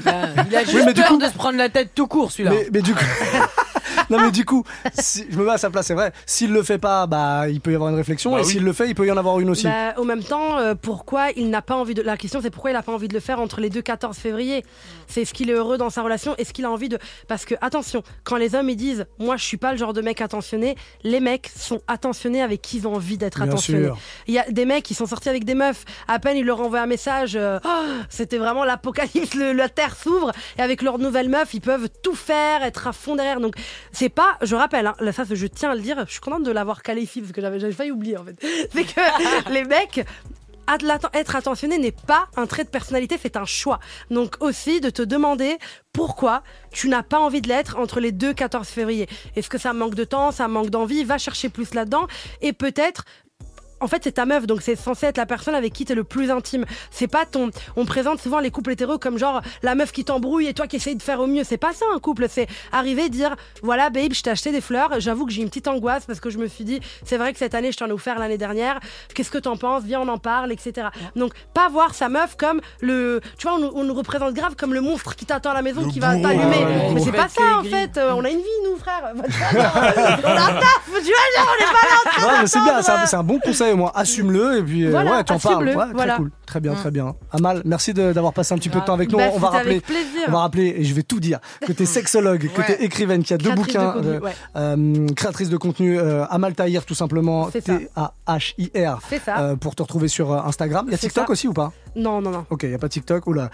Il a juste Oui, mais du peur coup- de se prendre la tête tout court celui-là. Mais, mais du coup. *laughs* non mais du coup, si, je me mets à sa place, c'est vrai. S'il le fait pas, bah il peut y avoir une réflexion, Bah et oui. s'il le fait, il peut y en avoir une aussi. Bah, au même temps, euh, pourquoi il n'a pas envie de. La question, c'est pourquoi il n'a pas envie de le faire entre les deux 14 février? C'est est-ce qu'il est heureux dans sa relation Est-ce qu'il a envie de. Parce que, attention, quand les hommes ils disent Moi, je suis pas le genre de mec attentionné, les mecs sont attentionnés avec qui ils ont envie d'être attentionnés. Il y a des mecs qui sont sortis avec des meufs. À peine ils leur envoient un message. euh, Oh, C'était vraiment l'apocalypse. la terre s'ouvre. Et avec leur nouvelle meuf, ils peuvent tout faire, être à fond derrière. Donc, c'est pas. Je rappelle, hein, là, ça, je tiens à le dire. Je suis contente de l'avoir qualifié parce que j'avais failli oublier en fait. *laughs* C'est que *laughs* les mecs. Être attentionné n'est pas un trait de personnalité, c'est un choix. Donc aussi de te demander pourquoi tu n'as pas envie de l'être entre les deux 14 février. Est-ce que ça manque de temps, ça manque d'envie? Va chercher plus là-dedans et peut-être en fait, c'est ta meuf, donc c'est censé être la personne avec qui t'es le plus intime. C'est pas ton. On présente souvent les couples hétéros comme genre la meuf qui t'embrouille et toi qui essayes de faire au mieux. C'est pas ça un couple. C'est arriver et dire voilà, babe, je t'ai acheté des fleurs. J'avoue que j'ai une petite angoisse parce que je me suis dit c'est vrai que cette année je t'en ai offert l'année dernière. Qu'est-ce que t'en penses Viens, on en parle, etc. Donc pas voir sa meuf comme le. Tu vois, on, nous- on nous représente grave comme le monstre qui t'attend à la maison, qui va t'allumer. ouais, ouais, Mais c'est pas ça en fait. Euh, on a une vie nous, frère. *laughs* on a un taf. Tu vois, genre, on est pas là en train Ouais, mais c'est bien, c'est un, un bon conseil moi, assume-le et puis euh, Voilà, ouais, tu en parles. Ouais, très voilà. cool, très bien, très bien. Amal, merci de- d'avoir passé un petit peu de temps avec nous. Bah, on va rappeler, on va rappeler, et je vais tout dire, que t'es *laughs* sexologue, que t'es écrivaine, qu'il y a deux de bouquins, contenu, euh, euh, créatrice de contenu, euh, Amal Tahir tout simplement, ça. T-A-H-I-R, C'est ça. euh, pour te retrouver sur Instagram. Il y a TikTok ça. aussi ou pas? Non, non, non. Ok, il n'y a pas TikTok, oula.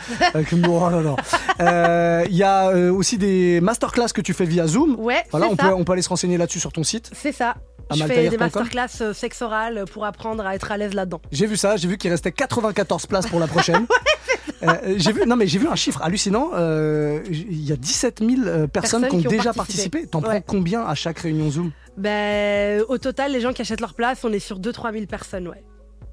Non, non. Euh, Il y a aussi des masterclass que tu fais via Zoom. Ouais, Voilà, on peut, on peut aller se renseigner là-dessus sur ton site. C'est ça. Je fais des masterclass euh, sexe oral euh, pour apprendre à être à l'aise là-dedans. J'ai vu ça, j'ai vu qu'il restait 94 places pour la prochaine. *laughs* Euh, j'ai vu, non mais j'ai vu un chiffre hallucinant. euh, Il y a 17 000 euh, personnes, Personnes qui ont qui ont déjà participé. participé. T'en Ouais. prends combien à chaque réunion Zoom? Ben, au total, les gens qui achètent leur place, on est sur 2-3 000 personnes, ouais.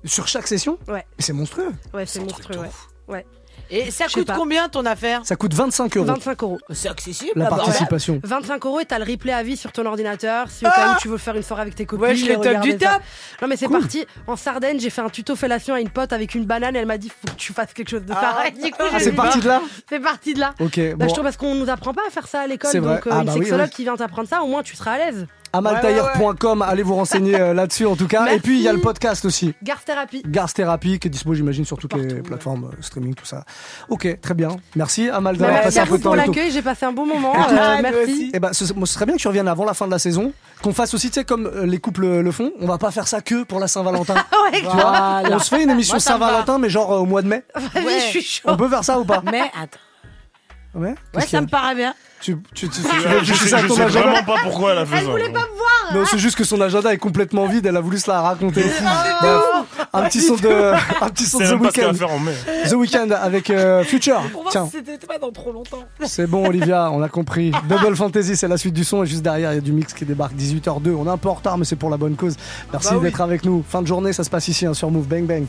Sur chaque session? Ouais. C'est monstrueux. Ouais, c'est monstrueux, ouais. ouais. Et ça Je coûte pas. combien ton affaire Ça coûte 25 euros. 25 euros. C'est accessible. La ah participation. 25 euros et t'as le replay à vie sur ton ordinateur si au cas où tu veux faire une soirée avec tes copines. Wesh, le top regarder du ça. top. Non mais c'est Cool. parti. En Sardaigne, j'ai fait un tuto fellation à une pote avec une banane et elle m'a dit faut que tu fasses quelque chose de pareil. Du coup, Ah, j'ai c'est parti de là C'est parti de là. Ok, Bah, bon. je trouve parce qu'on nous apprend pas à faire ça à l'école. Donc euh, Ah, une bah sexologue ouais. qui vient t'apprendre ça, au moins tu seras à l'aise. Amaltaïr.com, allez vous renseigner euh, là-dessus en tout cas. Et puis il y a le podcast aussi. Garce thérapie. Garce Thérapie qui est dispo j'imagine sur toutes les plateformes euh, streaming tout ça. Ok très bien. Merci Amal d'avoir Bah, passé un peu merci de temps pour l'accueil, j'ai passé un bon moment. *laughs* Euh, merci. Eh ben, ce, moi, ce serait bien que tu reviennes avant la fin de la saison, qu'on fasse aussi, tu sais, comme les couples le font. On va pas faire ça que pour la Saint-Valentin. *laughs* Ouais, tu vois. On se fait une émission. Saint-Valentin, mais genre euh, au mois de mai. *laughs* Vas-y, je suis chaud. On peut faire ça ou pas Mais attends. Ouais. Ouais, ça me paraît bien. Tu, tu, tu, tu, *laughs* Je tu sais- je sais- vraiment pas pourquoi elle a fait ça. voulait pas me voir. Non, c'est juste que son agenda est complètement vide. Elle a voulu se la raconter. Bref, un petit son de, un petit son de The Weeknd. va faire en mai. The Weeknd avec euh, Future. Pour voir Tiens. si c'était pas dans trop longtemps. C'est bon, Olivia, on a compris. Double Fantasy, c'est la suite du son. Et juste derrière, il y a du mix qui débarque 18h02. On est un peu en retard, mais c'est pour la bonne cause. Merci Bah oui. d'être avec nous. Fin de journée, ça se passe ici hein, sur Move Bang Bang.